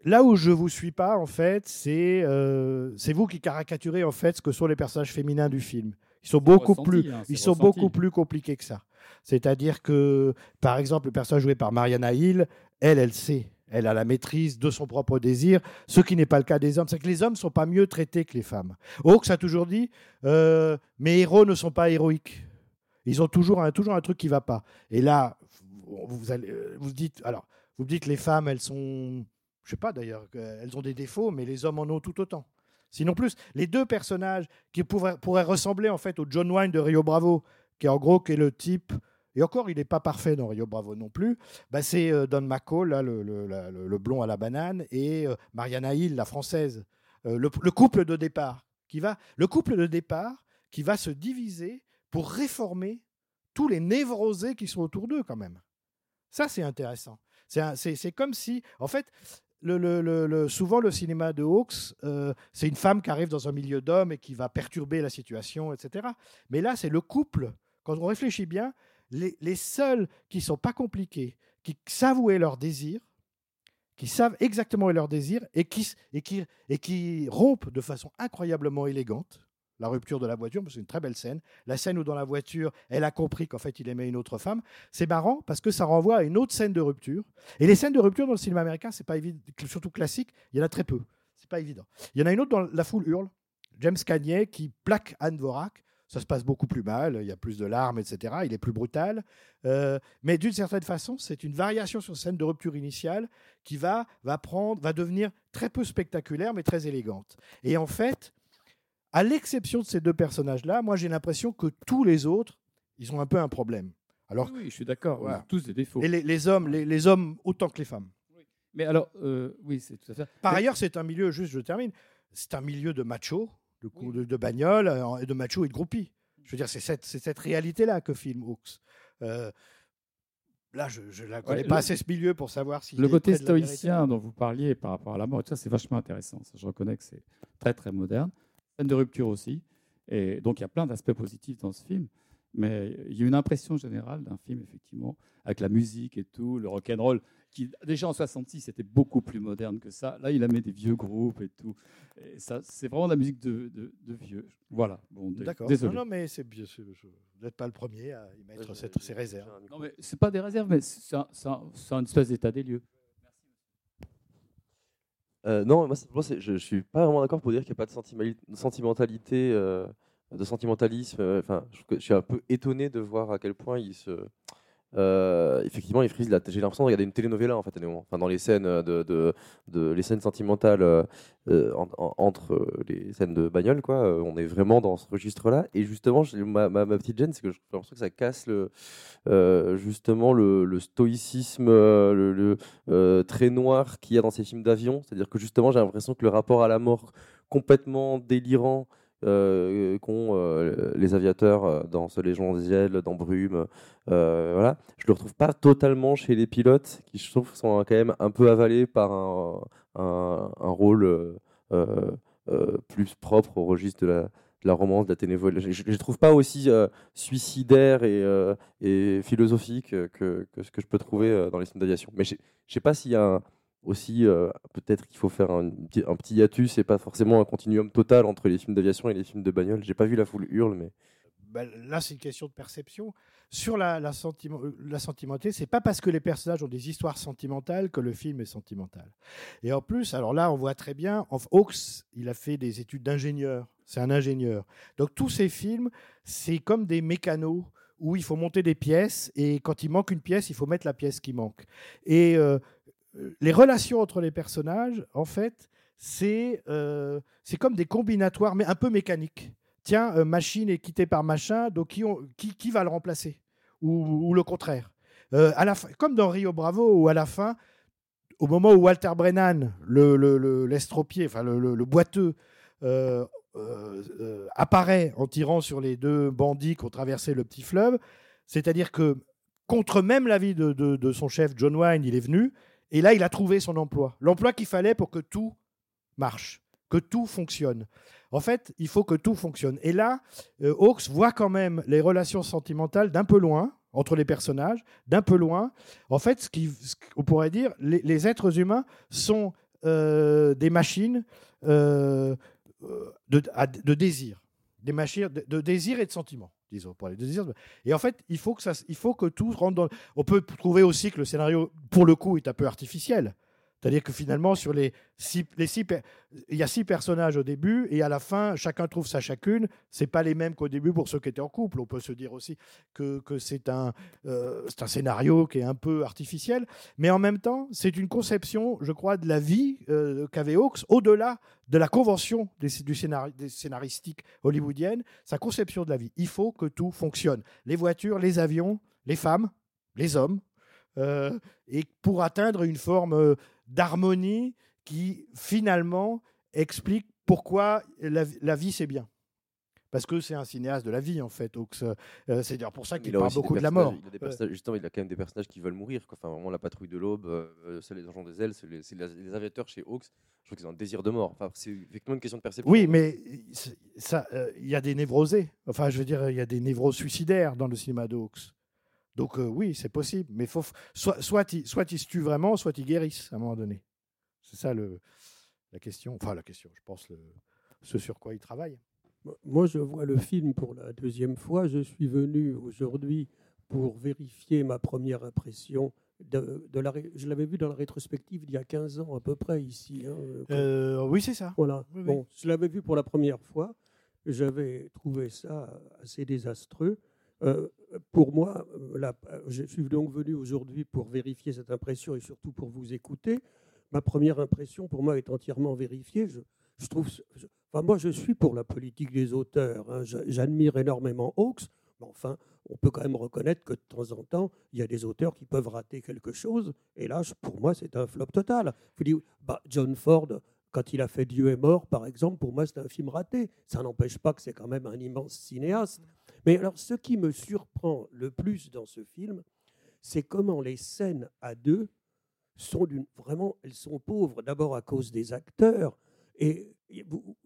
là où je vous suis pas, en fait, c'est euh, c'est vous qui caricaturez en fait ce que sont les personnages féminins du film. Ils sont beaucoup ressenti, plus, hein, ils sont ressenti. beaucoup plus compliqués que ça. C'est-à-dire que, par exemple, le personnage joué par Mariana Hill, elle, elle sait. Elle a la maîtrise de son propre désir, ce qui n'est pas le cas des hommes. C'est que les hommes ne sont pas mieux traités que les femmes. Hawks a toujours dit euh, Mes héros ne sont pas héroïques. Ils ont toujours un, toujours un truc qui ne va pas. Et là, vous, allez, euh, vous dites alors, vous dites les femmes, elles sont. Je sais pas d'ailleurs, euh, elles ont des défauts, mais les hommes en ont tout autant. Sinon plus, les deux personnages qui pourraient, ressembler en fait au John Wayne de Rio Bravo, qui en gros qui est le type, et encore il n'est pas parfait dans Rio Bravo non plus, bah, c'est euh, Don McCall, là, le, le- blond à la banane, et euh, Mariana Hill, la française, le, le couple de départ, qui va, le couple de départ qui va se diviser pour réformer tous les névrosés qui sont autour d'eux quand même. Ça c'est intéressant. C'est comme si, en fait, le, souvent le cinéma de Hawks, euh, c'est une femme qui arrive dans un milieu d'hommes et qui va perturber la situation, etc. Mais là, c'est le couple. Quand on réfléchit bien, les, seuls qui sont pas compliqués, qui savent où est leur désir, qui savent exactement où est leur désir et qui rompent de façon incroyablement élégante la rupture de la voiture, c'est une très belle scène. La scène où dans la voiture, elle a compris qu'en fait, il aimait une autre femme. C'est marrant parce que ça renvoie à une autre scène de rupture. Et les scènes de rupture dans le cinéma américain, c'est pas évident, surtout classique, il y en a très peu. C'est pas évident. Il y en a une autre dans La foule hurle, James Cagney qui plaque Anne Vorak. Ça se passe beaucoup plus mal, il y a plus de larmes, etc. Il est plus brutal. Euh, mais d'une certaine façon, c'est une variation sur scène de rupture initiale qui va, va, prendre, va devenir très peu spectaculaire, mais très élégante. Et en fait, à l'exception de ces deux personnages-là, moi j'ai l'impression que tous les autres, ils ont un peu un problème. Alors, Oui, oui, je suis d'accord. Voilà. Tous des défauts. et les, les hommes, les, les hommes autant que les femmes. Mais alors, euh, oui, c'est tout à fait. Par Mais- ailleurs, c'est un milieu, juste je termine, c'est un milieu de macho, de, cou- de, de bagnole, euh, et de macho et de groupies. Je veux dire, c'est cette, réalité-là que filme Hawks. Euh, là, je ne la connais Ouais, pas le- assez ce milieu pour savoir si Le côté stoïcien dont vous parliez par rapport à la mort, ça, c'est vachement intéressant. Ça, je reconnais que c'est très, très moderne. Scène de rupture aussi. Et donc, il y a plein d'aspects positifs dans ce film. Mais il y a une impression générale d'un film, effectivement, avec la musique et tout, le rock'n'roll, qui, déjà en 66, était beaucoup plus moderne que ça. Là, il a mis des vieux groupes et tout. Et ça, c'est vraiment de la musique de, de- de vieux. Voilà. Bon, D'accord. Désolé. Non, non, mais c'est bien. Vous n'êtes pas le premier à y mettre Ouais, cette- j'ai- ces réserves. Non, mais c'est pas des réserves, mais c'est un, un- c'est un espèce d'état des lieux. Euh, non, moi, je, je suis pas vraiment d'accord pour dire qu'il n'y a pas de sentimentalité, euh, de sentimentalisme. euh, Enfin, je, je suis un peu étonné de voir à quel point il se. Euh, effectivement, il frise. J'ai l'impression de regarder une telenovela en fait, à dans les scènes euh, de, les scènes sentimentales euh, en- en- entre les scènes de bagnole, quoi. on est vraiment dans ce registre-là. Et justement, ma, petite gêne, c'est que j'ai l'impression que ça casse le, justement le, stoïcisme, le, le, très noir qu'il y a dans ces films d'avion. C'est-à-dire que justement, j'ai l'impression que le rapport à la mort complètement délirant euh, qu'ont euh, les aviateurs euh, dans Ce Légion des Ailes, dans Brume, euh, voilà, je le retrouve pas totalement chez les pilotes, qui je trouve sont quand même un peu avalés par un, rôle plus propre au registre de la, romance, de la ténévole. Je ne les trouve pas aussi suicidaires et, et philosophiques que, ce que je peux trouver dans les films d'aviation. Mais je ne sais pas s'il y a un- aussi, euh, peut-être qu'il faut faire un, petit- hiatus et pas forcément un continuum total entre les films d'aviation et les films de bagnole. J'ai pas vu La Foule Hurle, mais Ben, là, c'est une question de perception. Sur la, la, sentiment- euh, la sentimentalité, c'est pas parce que les personnages ont des histoires sentimentales que le film est sentimental. Et en plus, alors là, on voit très bien, en Hawks, il a fait des études d'ingénieur. C'est un ingénieur. Donc tous ces films, c'est comme des mécanos où il faut monter des pièces et quand il manque une pièce, il faut mettre la pièce qui manque. Et euh, les relations entre les personnages, en fait, c'est euh, comme des combinatoires, mais un peu mécaniques tiens, euh, machine est quittée par machin, donc qui, qui, qui va le remplacer? Ou, le contraire. Euh, comme dans Rio Bravo, où à la fin, au moment où Walter Brennan, le, le- le- l'estropié, enfin le, boiteux, euh, apparaît en tirant sur les deux bandits qui ont traversé le petit fleuve, c'est-à-dire que contre même l'avis de, de, de son chef John Wayne, il est venu, et là il a trouvé son emploi, l'emploi qu'il fallait pour que tout marche, que tout fonctionne. En fait, il faut que tout fonctionne. Et là, euh, Hawks voit quand même les relations sentimentales d'un peu loin, entre les personnages, d'un peu loin. En fait, ce qu'on pourrait dire, les, les êtres humains sont euh, des machines euh, de désir, des machines de, de désir et de sentiment, disons. Pour les de désir. Et en fait, il faut que ça, il faut que tout rentre dans. On peut trouver aussi que le scénario, pour le coup, est un peu artificiel. C'est-à-dire que finalement, sur les six, il y a six personnages au début et à la fin, chacun trouve sa chacune. C'est pas les mêmes qu'au début pour ceux qui étaient en couple. On peut se dire aussi que, que c'est un, euh, c'est un scénario qui est un peu artificiel, mais en même temps, c'est une conception, je crois, de la vie euh, qu'avait Hawks au-delà de la convention des, du scénaristiques hollywoodiennes, sa conception de la vie. Il faut que tout fonctionne. Les voitures, les avions, les femmes, les hommes, euh, et pour atteindre une forme d'harmonie qui finalement explique pourquoi la, la vie c'est bien. Parce que c'est un cinéaste de la vie en fait. Euh, c'est d'ailleurs pour ça qu'il parle beaucoup de la mort. Il a des Ouais. personnages- justement, il a quand même des personnages qui veulent mourir. quoi. Enfin, vraiment, la patrouille de l'aube, euh, c'est les agents des ailes, c'est les, les- aviateurs chez Hawks. Je trouve qu'ils ont un désir de mort. Enfin, c'est effectivement une question de perception. Oui, mais euh, il y a des névrosés. Enfin, je veux dire, il y a des névroses suicidaires dans le cinéma de Hawks. Donc euh, oui, c'est possible. Mais faut, soit, soit, ils se tuent vraiment, soit ils guérissent à un moment donné. C'est ça le, la question. Enfin, la question, je pense, le, ce sur quoi ils travaillent. Moi, je vois le film pour la deuxième fois. Je suis venu aujourd'hui pour vérifier ma première impression. De, de la, je l'avais vu dans la rétrospective il y a 15 ans à peu près ici. hein, quand- Euh, oui, c'est ça. Voilà. Oui, oui. Bon, je l'avais vu pour la première fois. J'avais trouvé ça assez désastreux. Euh, pour moi, euh, je suis donc venu aujourd'hui pour vérifier cette impression et surtout pour vous écouter. Ma première impression, pour moi, est entièrement vérifiée. Je, je trouve, je- moi, je suis pour la politique des auteurs. hein. J'a- J'admire énormément Hawks, mais enfin, on peut quand même reconnaître que de temps en temps, il y a des auteurs qui peuvent rater quelque chose. Et là, je- pour moi, c'est un flop total. Vous dites, bah, John Ford, quand il a fait Dieu est mort, par exemple, pour moi, c'est un film raté. Ça n'empêche pas que c'est quand même un immense cinéaste. Mais alors, ce qui me surprend le plus dans ce film, c'est comment les scènes à deux sont d'une vraiment, elles sont pauvres. D'abord à cause des acteurs. Et,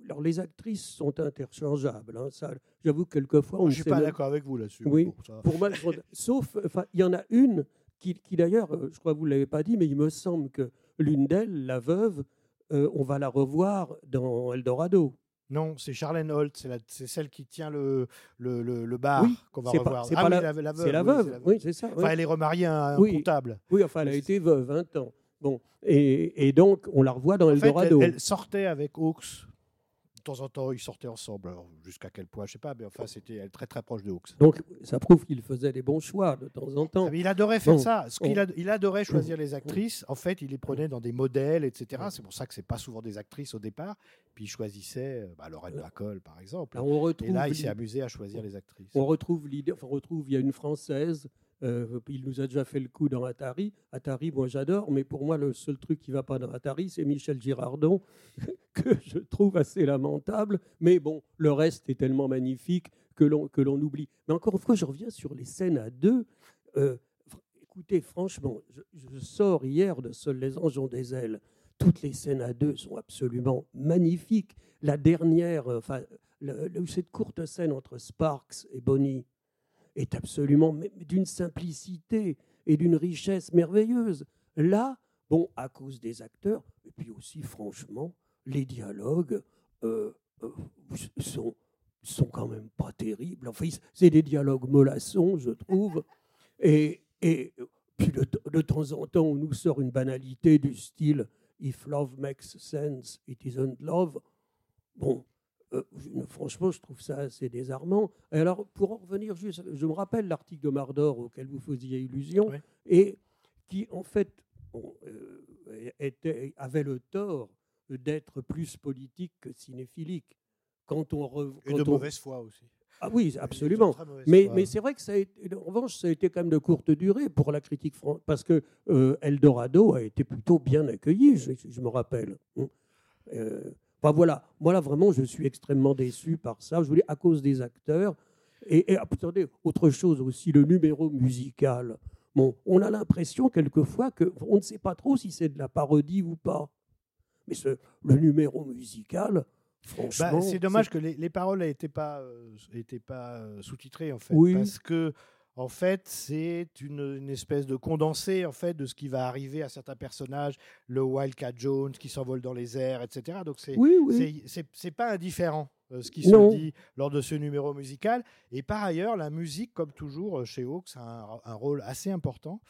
alors les actrices sont interchangeables. hein, ça, j'avoue que quelquefois on Je ne suis pas même- d'accord avec vous là-dessus. Oui, Bon, ça- pour moi, sauf, enfin, il y en a une qui, qui d'ailleurs, euh, je crois que vous ne l'avez pas dit, mais il me semble que l'une d'elles, la veuve, euh, on va la revoir dans Eldorado. Non, c'est Charlène Holt, c'est celle qui tient le, le, le, le bar Oui, qu'on va revoir. c'est ah la- la, la veuve. C'est la oui, veuve, oui, c'est ça. Enfin, oui. elle est remariée à un comptable. Oui, enfin, elle a été veuve 20 ans. Bon, et, et donc, on la revoit dans En fait, Eldorado. elle, elle sortait avec Hawks. De temps en temps, ils sortaient ensemble. Jusqu'à quel point, je sais pas, mais enfin, c'était elle, très très proche de Hawks. Donc, ça prouve qu'il faisait des bons choix de temps en temps. Ah, mais il adorait faire Bon, ça. Ce qu'il on- ad- il adorait choisir les actrices. En fait, il les prenait dans des modèles, etc. C'est pour ça que c'est pas souvent des actrices au départ. Puis il choisissait euh, bah, Lorraine Bacall, par exemple. Là, on retrouve Et là, il s'est amusé à choisir les actrices. On retrouve l'idée, enfin, on retrouve, il y a une Française, euh, il nous a déjà fait le coup dans Atari. Atari, moi j'adore, mais pour moi, le seul truc qui va pas dans Atari, c'est Michel Girardon, que je trouve assez lamentable. Mais bon, le reste est tellement magnifique que l'on oublie. Mais encore une fois, je reviens sur les scènes à deux. Euh, écoutez, franchement, je, sors hier de Seuls les anges ont des ailes. Toutes les scènes à deux sont absolument magnifiques. La dernière, euh, enfin, cette courte scène entre Sparks et Bonnie est absolument d'une simplicité et d'une richesse merveilleuse. Là, bon, à cause des acteurs, et puis aussi, franchement, les dialogues euh, euh, sont, sont quand même pas terribles. Enfin, c'est des dialogues mollassons, je trouve. Et, et puis de, de temps en temps, on nous sort une banalité du style If love makes sense, it isn't love. Bon, euh, franchement, je trouve ça assez désarmant. Et alors, pour en revenir juste, je me rappelle l'article de Mardor auquel vous faisiez illusion, Oui. et qui, en fait, bon, euh, était, avait le tort d'être plus politique que cinéphilique. Quand on, Et quand de on- mauvaise foi aussi. Ah oui, absolument. Mais, foi. mais c'est vrai que ça a été, en revanche, ça a été quand même de courte durée pour la critique française, parce que euh, Eldorado a été plutôt bien accueilli, je, je me rappelle. Euh, enfin voilà, moi là vraiment, je suis extrêmement déçu par ça. Je voulais à cause des acteurs. Et, et attendez, autre chose aussi, le numéro musical. Bon, on a l'impression quelquefois que on ne sait pas trop si c'est de la parodie ou pas. Mais ce, le numéro musical, franchement, Bah, c'est dommage que les, les paroles n'étaient pas, euh, étaient pas euh, sous-titrées, en fait. Oui. Parce que, en fait, c'est une, une espèce de condensé en fait de ce qui va arriver à certains personnages, le Wildcat Jones qui s'envole dans les airs, etc. Donc c'est Oui, oui. c'est- pas indifférent euh, ce qui Non. se dit lors de ce numéro musical. Et par ailleurs, la musique, comme toujours euh, chez Hawks, a un, un rôle assez important.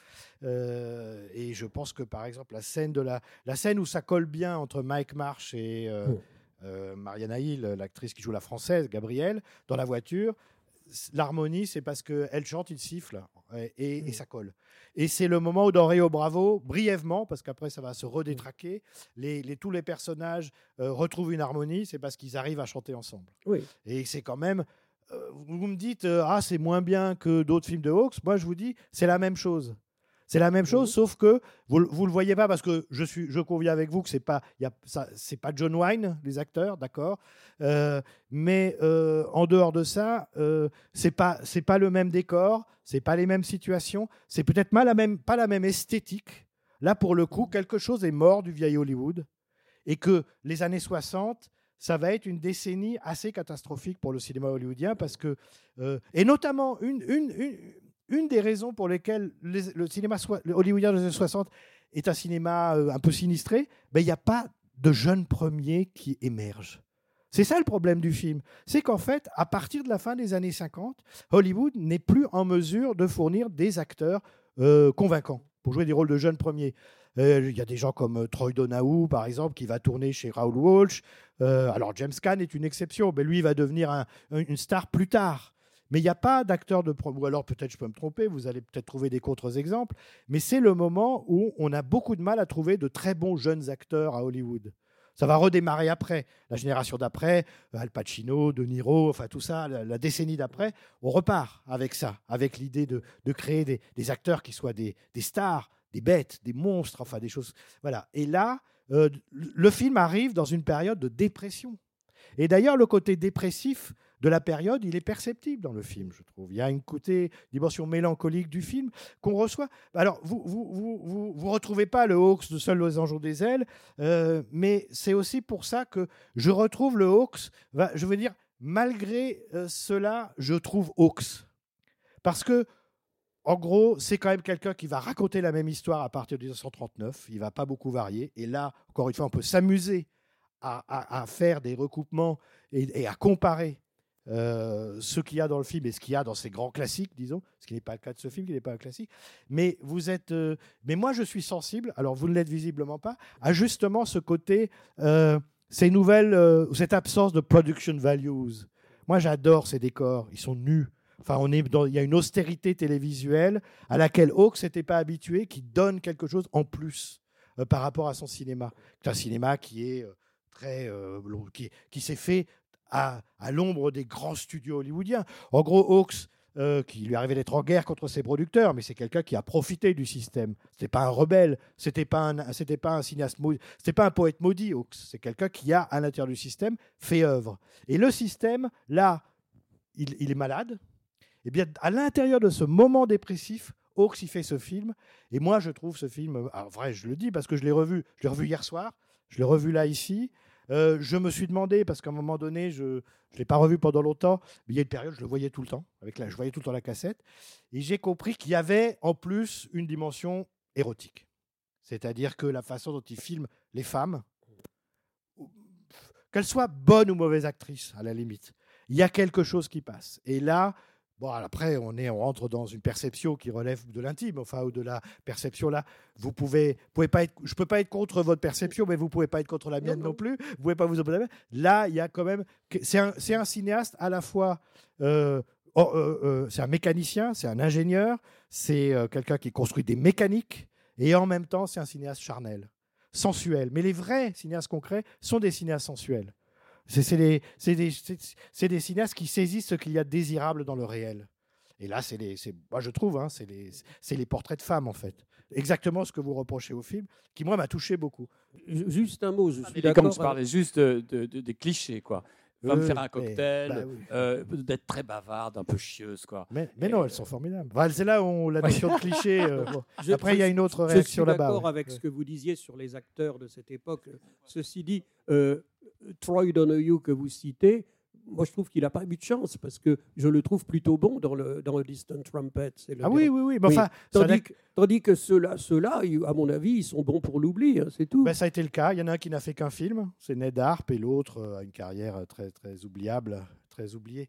Euh, et je pense que par exemple la scène de la la scène où ça colle bien entre Mike Marsh et euh, Oh. euh, Mariana Hill, l'actrice qui joue la française, Gabrielle, dans la voiture. L'harmonie, c'est parce qu'elle chante, il siffle et, et- et ça colle. Et c'est le moment où dans Rio Bravo, brièvement, parce qu'après ça va se redétraquer, les, les- tous les personnages euh, retrouvent une harmonie, c'est parce qu'ils arrivent à chanter ensemble. Oui. Et c'est quand même. euh, vous vous me dites, euh, ah, c'est moins bien que d'autres films de Hawks. Moi, je vous dis, c'est la même chose. C'est la même chose, sauf que vous, vous le voyez pas parce que je suis, je conviens avec vous que c'est pas, il y a, ça, c'est pas John Wayne, les acteurs, d'accord. Euh, mais euh, en dehors de ça, euh, c'est pas, c'est pas le même décor, c'est pas les mêmes situations, c'est peut-être pas la même, pas la même esthétique. Là, pour le coup, quelque chose est mort du vieil Hollywood et que les années 60, ça va être une décennie assez catastrophique pour le cinéma hollywoodien parce que, euh, et notamment une, une, une, une des raisons pour lesquelles les- le cinéma hollywoodien des années 60 est un cinéma euh, un peu sinistré, ben, il n'y a pas de jeunes premiers qui émergent. C'est ça le problème du film. C'est qu'en fait, à partir de la fin des années 50, Hollywood n'est plus en mesure de fournir des acteurs euh, convaincants pour jouer des rôles de jeunes premiers. Euh, Il y a des gens comme Troy Donahue, par exemple, qui va tourner chez Raoul Walsh. Alors James Caan est une exception, mais lui va devenir un- une star plus tard. Mais il n'y a pas d'acteur de ou alors peut-être je peux me tromper, vous allez peut-être trouver des contre-exemples, mais c'est le moment où on a beaucoup de mal à trouver de très bons jeunes acteurs à Hollywood. Ça va redémarrer après, la génération d'après, euh, Al Pacino, De Niro, enfin tout ça, la, décennie d'après, on repart avec ça, avec l'idée de, de créer des, des acteurs qui soient des, des stars, des bêtes, des monstres, enfin des choses. Voilà. Et là, euh, le film arrive dans une période de dépression. Et d'ailleurs, le côté dépressif de la période, il est perceptible dans le film, je trouve. Il y a une côté dimension mélancolique du film qu'on reçoit. Alors, vous vous, vous, vous, vous retrouvez pas le Hawks de Seul les anges des ailes, euh, mais c'est aussi pour ça que je retrouve le Hawks. Je veux dire, malgré euh, cela, je trouve Hawks. Parce que, en gros, c'est quand même quelqu'un qui va raconter la même histoire à partir de 1939. Il va pas beaucoup varier. Et là, encore une fois, on peut s'amuser à, faire des recoupements et à comparer euh, ce qu'il y a dans le film et ce qu'il y a dans ces grands classiques, disons, ce qui n'est pas le cas de ce film, qui n'est pas un classique. Mais vous êtes, euh, mais moi je suis sensible. Alors vous ne l'êtes visiblement pas à justement ce côté, euh, ces nouvelles, cette absence de production values. Moi j'adore ces décors, ils sont nus. Enfin, on est dans, il y a une austérité télévisuelle à laquelle Hawks n'était pas habitué, qui donne quelque chose en plus par rapport à son cinéma. C'est un cinéma qui est très, qui, qui s'est fait à, l'ombre des grands studios hollywoodiens. En gros, Hawks, euh, qui lui arrivait d'être en guerre contre ses producteurs, mais c'est quelqu'un qui a profité du système. C'était pas un rebelle, c'était pas un, pas un cinéaste, c'était pas un poète maudit. Hawks, c'est quelqu'un qui a à l'intérieur du système fait œuvre. Et le système, là, il, est malade. Et bien, à l'intérieur de ce moment dépressif, Hawks il fait ce film. Et moi, je trouve ce film, alors vrai, je le dis parce que je l'ai revu, je l'ai revu hier soir, je l'ai revu là ici. Euh, je me suis demandé, parce qu'à un moment donné, je ne l'ai pas revu pendant longtemps, mais il y a une période, je le voyais tout le temps, avec la, je voyais tout le temps la cassette, et j'ai compris qu'il y avait en plus une dimension érotique. C'est-à-dire que la façon dont il filme les femmes, qu'elles soient bonnes ou mauvaises actrices, à la limite, il y a quelque chose qui passe. Et là, Bon, après, on, est, on rentre dans une perception qui relève de l'intime, enfin, ou de la perception là. Vous pouvez, pouvez pas être, je peux pas être contre votre perception, mais vous pouvez pas être contre la mienne non, plus. Vous pouvez pas vous opposer. Là, il y a quand même, c'est un, un cinéaste à la fois, euh, oh, euh, euh, c'est un mécanicien, c'est un ingénieur, c'est quelqu'un qui construit des mécaniques, et en même temps, c'est un cinéaste charnel, sensuel. Mais les vrais cinéastes concrets sont des cinéastes sensuels. C'est des, cinéastes qui saisissent ce qu'il y a de désirable dans le réel. Et là, c'est moi je trouve, hein, c'est les, portraits de femmes en fait. Exactement ce que vous reprochez au film, qui moi m'a touché beaucoup. Ju- Juste un mot, je Ah, suis mais Comme d'accord. je parlais juste de- de- de- des clichés, quoi. Va me Euh, faire un cocktail, bah oui. euh, d'être très bavarde, un peu chieuse, quoi. Mais, mais non, elles sont formidables. Enfin, c'est là où la notion de cliché. euh, bon. Je- Après, il y a je- une autre Je réaction suis là-bas. d'accord ouais. avec ce que vous disiez sur les acteurs de cette époque. Ceci dit, euh, Troy Donahue que vous citez, moi, je trouve qu'il n'a pas eu de chance parce que je le trouve plutôt bon dans le, dans le Distant Trumpet. le Ah oui, oui, oui. Mais Oui. enfin, ça n'a- Tandis, que, tandis que ceux-là, à mon avis, ils sont bons pour l'oubli, hein, c'est tout. ben, ça a été le cas. Il y en a un qui n'a fait qu'un film, c'est Ned Harp, et l'autre euh, a une carrière très, très oubliable, très oubliée.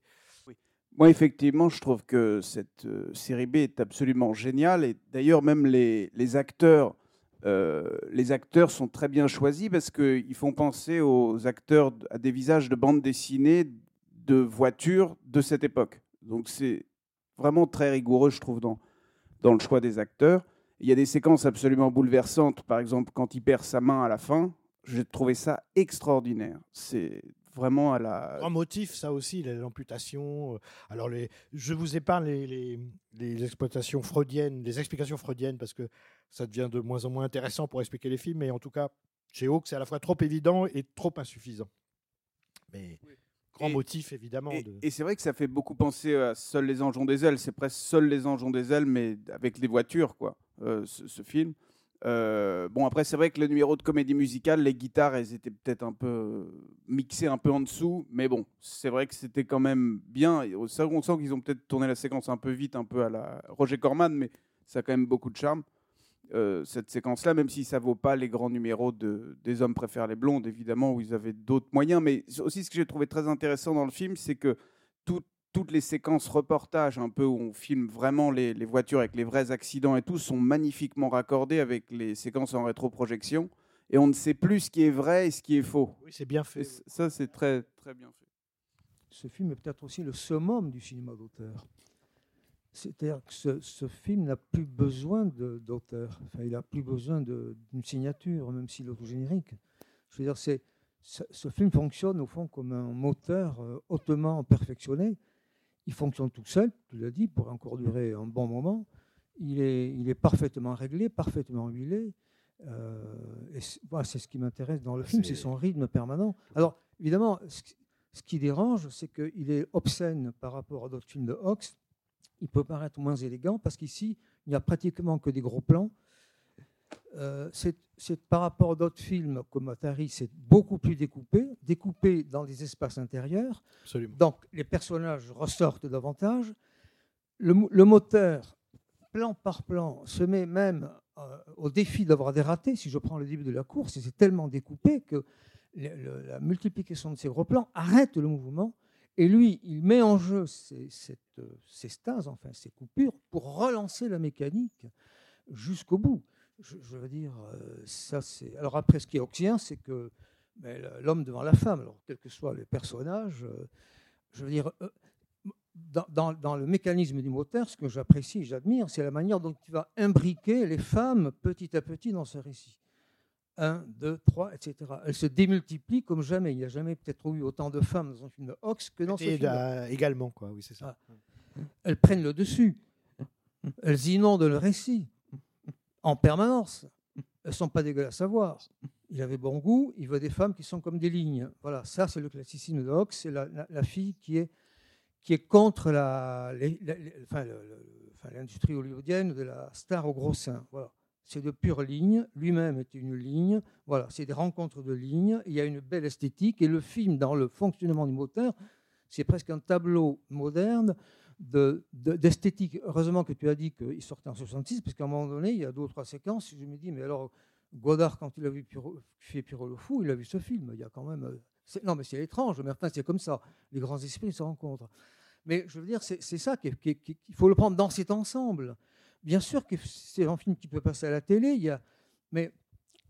Moi, effectivement, je trouve que cette euh, série B est absolument géniale. Et d'ailleurs, même les, les acteurs, euh, les acteurs sont très bien choisis parce qu'ils font penser aux acteurs à des visages de bande dessinée, de voitures de cette époque. Donc, c'est vraiment très rigoureux, je trouve, dans, dans le choix des acteurs. Il y a des séquences absolument bouleversantes. Par exemple, quand il perd sa main à la fin, j'ai trouvé ça extraordinaire. C'est vraiment à la. Grand motif, ça aussi, la- l'amputation. euh, Alors, je vous épargne les, les exploitations freudiennes, les explications freudiennes, parce que ça devient de moins en moins intéressant pour expliquer les films. Mais en tout cas, chez Hawk, c'est à la fois trop évident et trop insuffisant. Mais grand Et- motif, évidemment. Et, de- et c'est vrai que ça fait beaucoup penser à Seuls les anges ont des ailes. C'est presque Seuls les anges ont des ailes, mais avec les voitures, quoi, euh, ce, ce film. Euh, bon, après, c'est vrai que le numéro de comédie musicale, les guitares, elles étaient peut-être un peu euh, mixées un peu en dessous, mais bon, c'est vrai que c'était quand même bien. On sent qu'ils ont peut-être tourné la séquence un peu vite, un peu à la Roger Corman, mais ça a quand même beaucoup de charme. Euh, cette séquence-là, même si ça vaut pas les grands numéros de des hommes préfèrent les blondes, évidemment, où ils avaient d'autres moyens. Mais aussi, ce que j'ai trouvé très intéressant dans le film, c'est que tout- toutes les séquences reportages, un peu où on filme vraiment les, les voitures avec les vrais accidents et tout, sont magnifiquement raccordées avec les séquences en rétroprojection. Et on ne sait plus ce qui est vrai et ce qui est faux. Oui, c'est bien fait. Et ça, c'est très, très bien fait. ce film est peut-être aussi le summum du cinéma d'auteur. C'est-à-dire que ce, ce film n'a plus besoin d'auteur. Enfin, il n'a plus besoin d'une signature, même s'il est autogénérique. Je veux dire, c'est, ce, ce film fonctionne au fond comme un moteur euh, hautement perfectionné. Il fonctionne tout seul, tu l'as dit, pour encore durer un bon moment. Il est, il est parfaitement réglé, parfaitement huilé. Euh, et c'est, ce qui m'intéresse dans le film, c'est son rythme permanent. Alors, évidemment, ce, qui- ce qui dérange, c'est qu'il est obscène par rapport à d'autres films de Hawks. Il peut paraître moins élégant parce qu'ici, il n'y a pratiquement que des gros plans. Euh, c'est, par rapport à d'autres films comme Atari, c'est beaucoup plus découpé, découpé dans des espaces intérieurs. Absolument. Donc les personnages ressortent davantage. Le, mo- le moteur, plan par plan, se met même euh, au défi d'avoir des ratés. Si je prends le début de la course, c'est tellement découpé que le- le- la multiplication de ces gros plans arrête le mouvement. Et lui, il met en jeu ces, stases, enfin ces coupures, pour relancer la mécanique jusqu'au bout. Je, veux dire, euh, ça c'est. Alors après, ce qui est oxyant, c'est que le- l'homme devant la femme, alors quels que soient les personnages, euh, je veux dire, euh, dans, le mécanisme du moteur, ce que j'apprécie, j'admire, c'est la manière dont tu vas imbriquer les femmes petit à petit dans ce récit. Un, deux, trois, etc. Elles se démultiplient comme jamais. Il n'y a jamais peut-être eu autant de femmes dans un film de Hawks que dans ce Et film. euh, également, quoi. Oui, c'est ça. Elles prennent le dessus. Elles inondent le récit en permanence. Elles sont pas dégueulasses à voir. Il avait bon goût, il veut des femmes qui sont comme des lignes. Voilà, ça c'est le classicisme de Hawks, c'est la, la- la fille qui est, qui est contre la, les- la- enfin, l'industrie hollywoodienne de la star au gros sein. Voilà. C'est de pure ligne, lui-même est une ligne. Voilà, c'est des rencontres de lignes, il y a une belle esthétique, et le film, dans le fonctionnement du moteur, c'est presque un tableau moderne de- de- d'esthétique. Heureusement que tu as dit qu'il sortait en 66, parce qu'à un moment donné, il y a deux ou trois séquences, je me dis, mais alors, Godard, quand il a vu Pierrot le Fou, il a vu ce film. Il y a quand même. euh, Non, mais c'est étrange, mais enfin, c'est comme ça. Les grands esprits se rencontrent. Mais je veux dire, c'est ça qu'il faut le prendre dans cet ensemble. Bien sûr que c'est un film qui peut passer à la télé, il y a, mais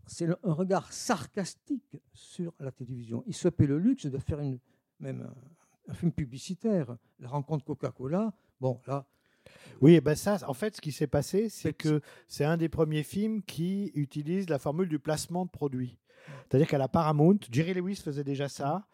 c'est un regard sarcastique sur la télévision. Il se paie le luxe de faire une, même un, un film publicitaire. La rencontre Coca-Cola, bon, là, Oui, ben ça, en fait, ce qui s'est passé, c'est que c'est un des premiers films qui utilise la formule du placement de produit. C'est-à-dire qu'à la Paramount, Jerry Lewis faisait déjà ça,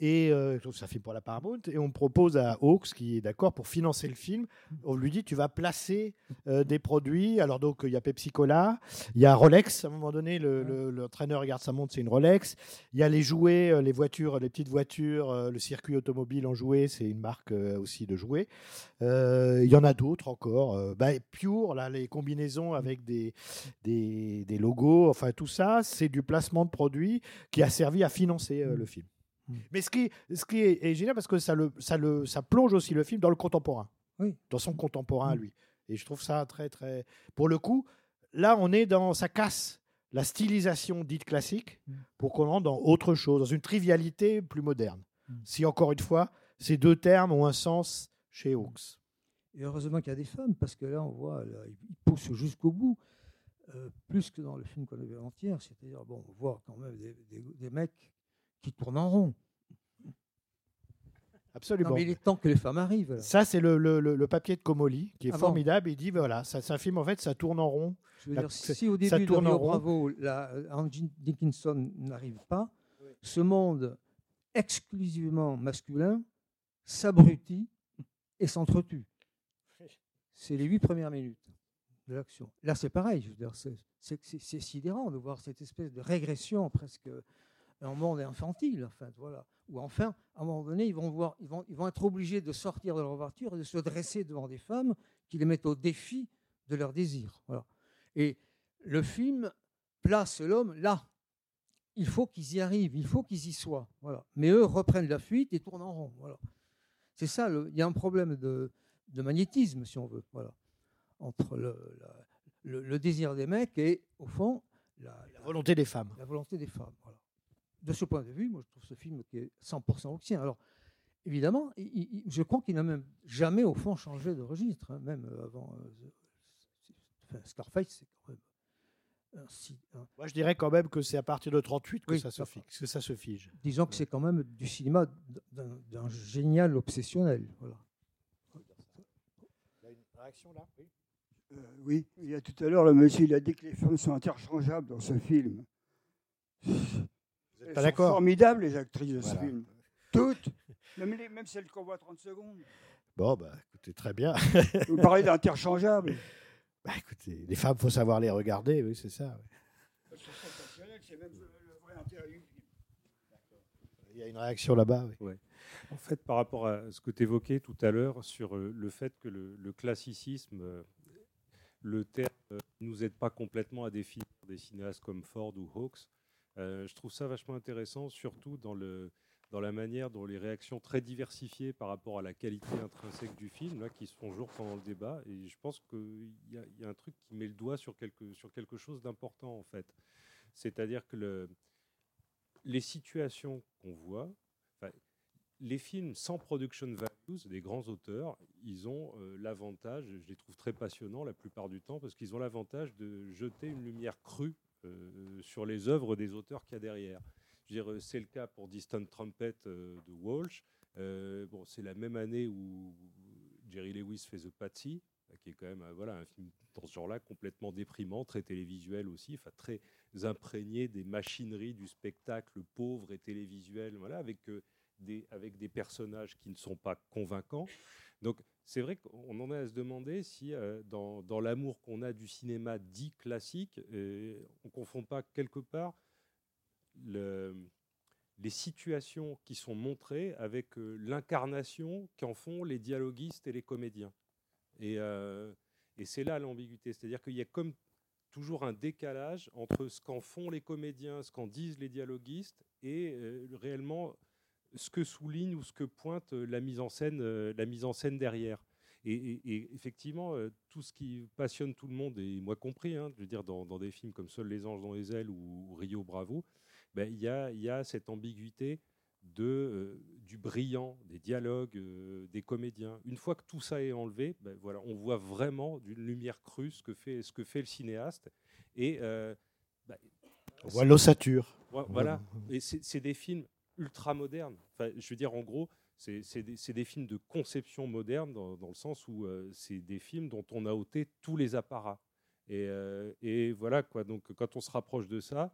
et euh, un film pour la Paramount, et on propose à Hawks, qui est d'accord pour financer le film, on lui dit tu vas placer euh, des produits. Alors donc il y a Pepsi Cola, il y a Rolex. À un moment donné, le, le- le regarde sa montre, c'est une Rolex. Il y a les jouets, euh, les voitures, les petites voitures, le circuit automobile en jouets, c'est une marque euh, aussi de jouets. Il y en a d'autres encore. bah, Pure, là, les combinaisons avec des, des, des logos, enfin tout ça, c'est du placement de produits qui a servi à financer euh, le film. Mais ce qui, ce qui est, est génial, parce que ça, le, ça, le, ça plonge aussi le film dans le contemporain. Oui. Dans son contemporain à lui. Et je trouve ça très, très. Pour le coup, là, on est dans. Ça casse la stylisation dite classique pour qu'on rentre dans autre chose, dans une trivialité plus moderne. Si, encore une fois, ces deux termes ont un sens chez Hawks. Et heureusement qu'il y a des femmes, parce que là, on voit, là, ils poussent jusqu'au bout, euh, plus que dans le film qu'on a vu avant-hier. C'est-à-dire, bon, on voit quand même des, des- des mecs qui tournent en rond. Absolument. Non, mais il est temps que les femmes arrivent. là. Ça, c'est le, le- le- le papier de Comoli qui est Ah bon formidable. Il dit voilà, ça- c'est un film, en fait, ça tourne en rond. Je veux La- dire, si au ça début de tourne en Rio rond. Bravo, la, euh, Angie Dickinson n'arrive pas, ce monde exclusivement masculin s'abrutit et s'entretue. C'est les huit premières minutes l'action. Là, c'est pareil. C'est- sidérant de voir cette espèce de régression presque en monde infantile. Enfin, voilà. Ou enfin, à un moment donné, ils vont, être obligés de sortir de leur voiture et de se dresser devant des femmes qui les mettent au défi de leur désir. Voilà. Et le film place l'homme là. Il faut qu'ils y arrivent, il faut qu'ils y soient. Mais eux reprennent la fuite et tournent en rond. C'est ça, il y a un problème de, de magnétisme, si on veut, voilà, entre le, la- le- le désir des mecs et, au fond, la, la volonté des femmes. La volonté des femmes. Voilà. De ce point de vue, moi, je trouve ce film qui est 100% oxien. Alors, évidemment, il- il- il- je crois qu'il n'a même jamais, au fond, changé de registre, hein, même avant. euh, c'est- enfin, Scarface, c'est quand même. un si- un- Moi, je dirais quand même que c'est à partir de 38 que, Oui, ça, se fixe, que ça se fige. Disons que c'est quand même du cinéma d'un d'un génial obsessionnel. Voilà. Il y a une réaction là? Oui. Euh, oui, il y a tout à l'heure, le monsieur il a dit que les femmes sont interchangeables dans ce film. Vous êtes pas d'accord Formidables les actrices de Voilà. ce film. Toutes. Même, les- même celles qu'on voit 30 secondes. Bon, bah, écoutez, très bien. Vous parlez d'interchangeables. Bah, écoutez, les femmes, faut savoir les regarder, oui, c'est ça. oui. Elles sont sensationnelles, c'est même le vrai intérêt du film. Il y a une réaction là-bas. Oui. Ouais. En fait, par rapport à ce que tu évoquais tout à l'heure sur euh, le fait que le, le classicisme, euh, le terme euh, ne nous aide pas complètement à définir des cinéastes comme Ford ou Hawks, euh, je trouve ça vachement intéressant, surtout dans, le, dans la manière dont les réactions très diversifiées par rapport à la qualité intrinsèque du film, là, qui se font jour pendant le débat. Et je pense qu'il y, a- un truc qui met le doigt sur quelque, sur quelque chose d'important, en fait. C'est-à-dire que le, les situations qu'on voit, les films sans production des grands auteurs, ils ont euh, l'avantage, je les trouve très passionnants la plupart du temps, parce qu'ils ont l'avantage de jeter une lumière crue euh, sur les œuvres des auteurs qu'il y a derrière. Euh, c'est le cas pour Distant Trumpet de Walsh. Bon, c'est la même année où Jerry Lewis fait The Patsy, qui est quand même voilà, un film dans ce genre-là complètement déprimant, très télévisuel aussi, très imprégné des machineries du spectacle pauvre et télévisuel, voilà, avec avec des personnages qui ne sont pas convaincants. Donc c'est vrai qu'on en est à se demander si euh, dans, l'amour qu'on a du cinéma dit classique, euh, on ne confond pas quelque part le- les situations qui sont montrées avec euh, l'incarnation qu'en font les dialoguistes et les comédiens. Et, et c'est là l'ambiguïté, c'est-à-dire qu'il y a comme toujours un décalage entre ce qu'en font les comédiens, ce qu'en disent les dialoguistes, et réellement ce que souligne ou ce que pointe euh, la mise en scène, euh, la mise en scène derrière. Et, et- et effectivement, euh, tout ce qui passionne tout le monde, et moi compris, hein, je veux dire, dans, dans des films comme Seuls les anges dans les ailes ou, Rio Bravo, ben, il y, a, y a cette ambiguïté de, euh, du brillant, des dialogues, euh, des comédiens. Une fois que tout ça est enlevé, ben, voilà, on voit vraiment d'une lumière crue ce que fait, ce que fait le cinéaste. Et euh, ben, On voit l'ossature. Vo- Voilà. Et c'est des films ultra modernes. Enfin, je veux dire, en gros, c'est des, films de conception moderne dans, le sens où euh, c'est des films dont on a ôté tous les apparats. Et, euh, voilà quoi. Donc, quand on se rapproche de ça,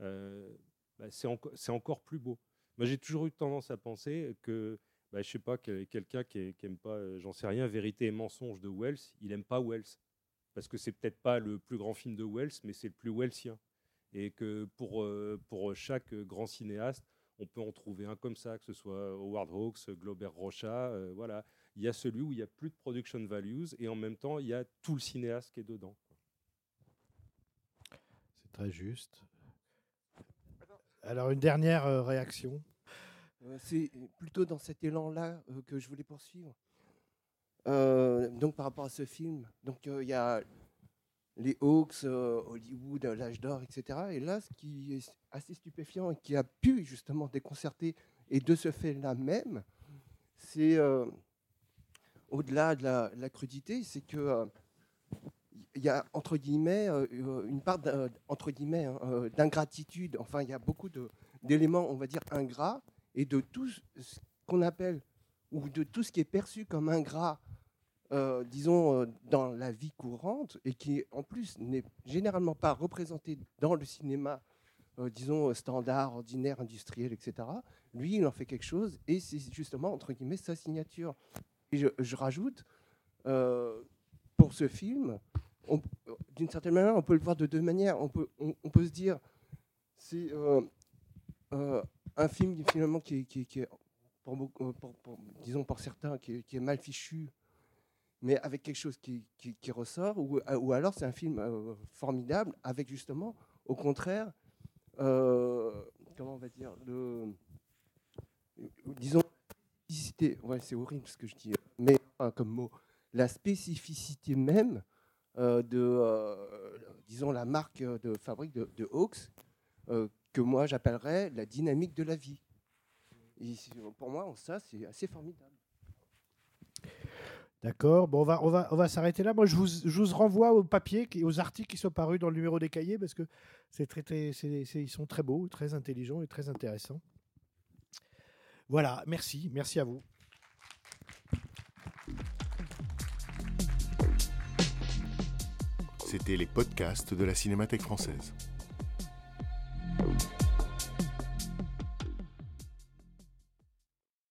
euh, bah, c'est enco- c'est encore plus beau. Moi, j'ai toujours eu tendance à penser que, bah, je sais pas, que quelqu'un qui, qui aime pas, j'en sais rien, Vérité et mensonge de Wells, il aime pas Wells parce que c'est peut-être pas le plus grand film de Wells, mais c'est le plus Wellsien. Et que pour chaque grand cinéaste, on peut en trouver un comme ça, que ce soit Howard Hawks, Glober Rocha, euh, voilà. Il y a celui où il n'y a plus de production values et en même temps, il y a tout le cinéaste qui est dedans. C'est très juste. Alors, une dernière euh, réaction Euh, C'est plutôt dans cet élan-là euh, que je voulais poursuivre. Euh, donc par rapport à ce film, donc euh, il y a les Hawks, euh, Hollywood, euh, l'âge d'or, etc. Et là, ce qui est assez stupéfiant et qui a pu justement déconcerter, et de ce fait-là même, c'est euh, au-delà de la, crudité, c'est que il y a entre guillemets une part entre guillemets hein, d'ingratitude. Enfin, il y a beaucoup d'éléments, on va dire ingrats, et de tout ce qu'on appelle ou de tout ce qui est perçu comme ingrat, euh, disons euh, dans la vie courante, et qui en plus n'est généralement pas représenté dans le cinéma, euh, disons standard, ordinaire, industriel, etc. Lui, il en fait quelque chose, et c'est justement entre guillemets sa signature. Et je, rajoute. pour ce film, d'une certaine manière, on peut le voir de deux manières. On peut, on, peut se dire, c'est un film finalement qui est, qui qui pour, disons pour certains, qui est mal fichu, mais avec quelque chose qui, ressort, ou, ou alors c'est un film euh, formidable avec justement, au contraire, euh, comment on va dire, le, disons, ouais, c'est horrible ce que je dis, mais comme mot, la spécificité même euh, de, euh, disons, la marque de fabrique de, Hawks, euh, que moi j'appellerais la dynamique de la vie. Pour moi, ça, c'est assez formidable. D'accord. Bon, on va, on va, s'arrêter là. Moi, je vous, renvoie aux papiers, aux articles qui sont parus dans le numéro des cahiers parce que c'est très, très, ils sont très beaux, très intelligents et très intéressants. Voilà. Merci. Merci à vous. C'était les podcasts de la Cinémathèque française.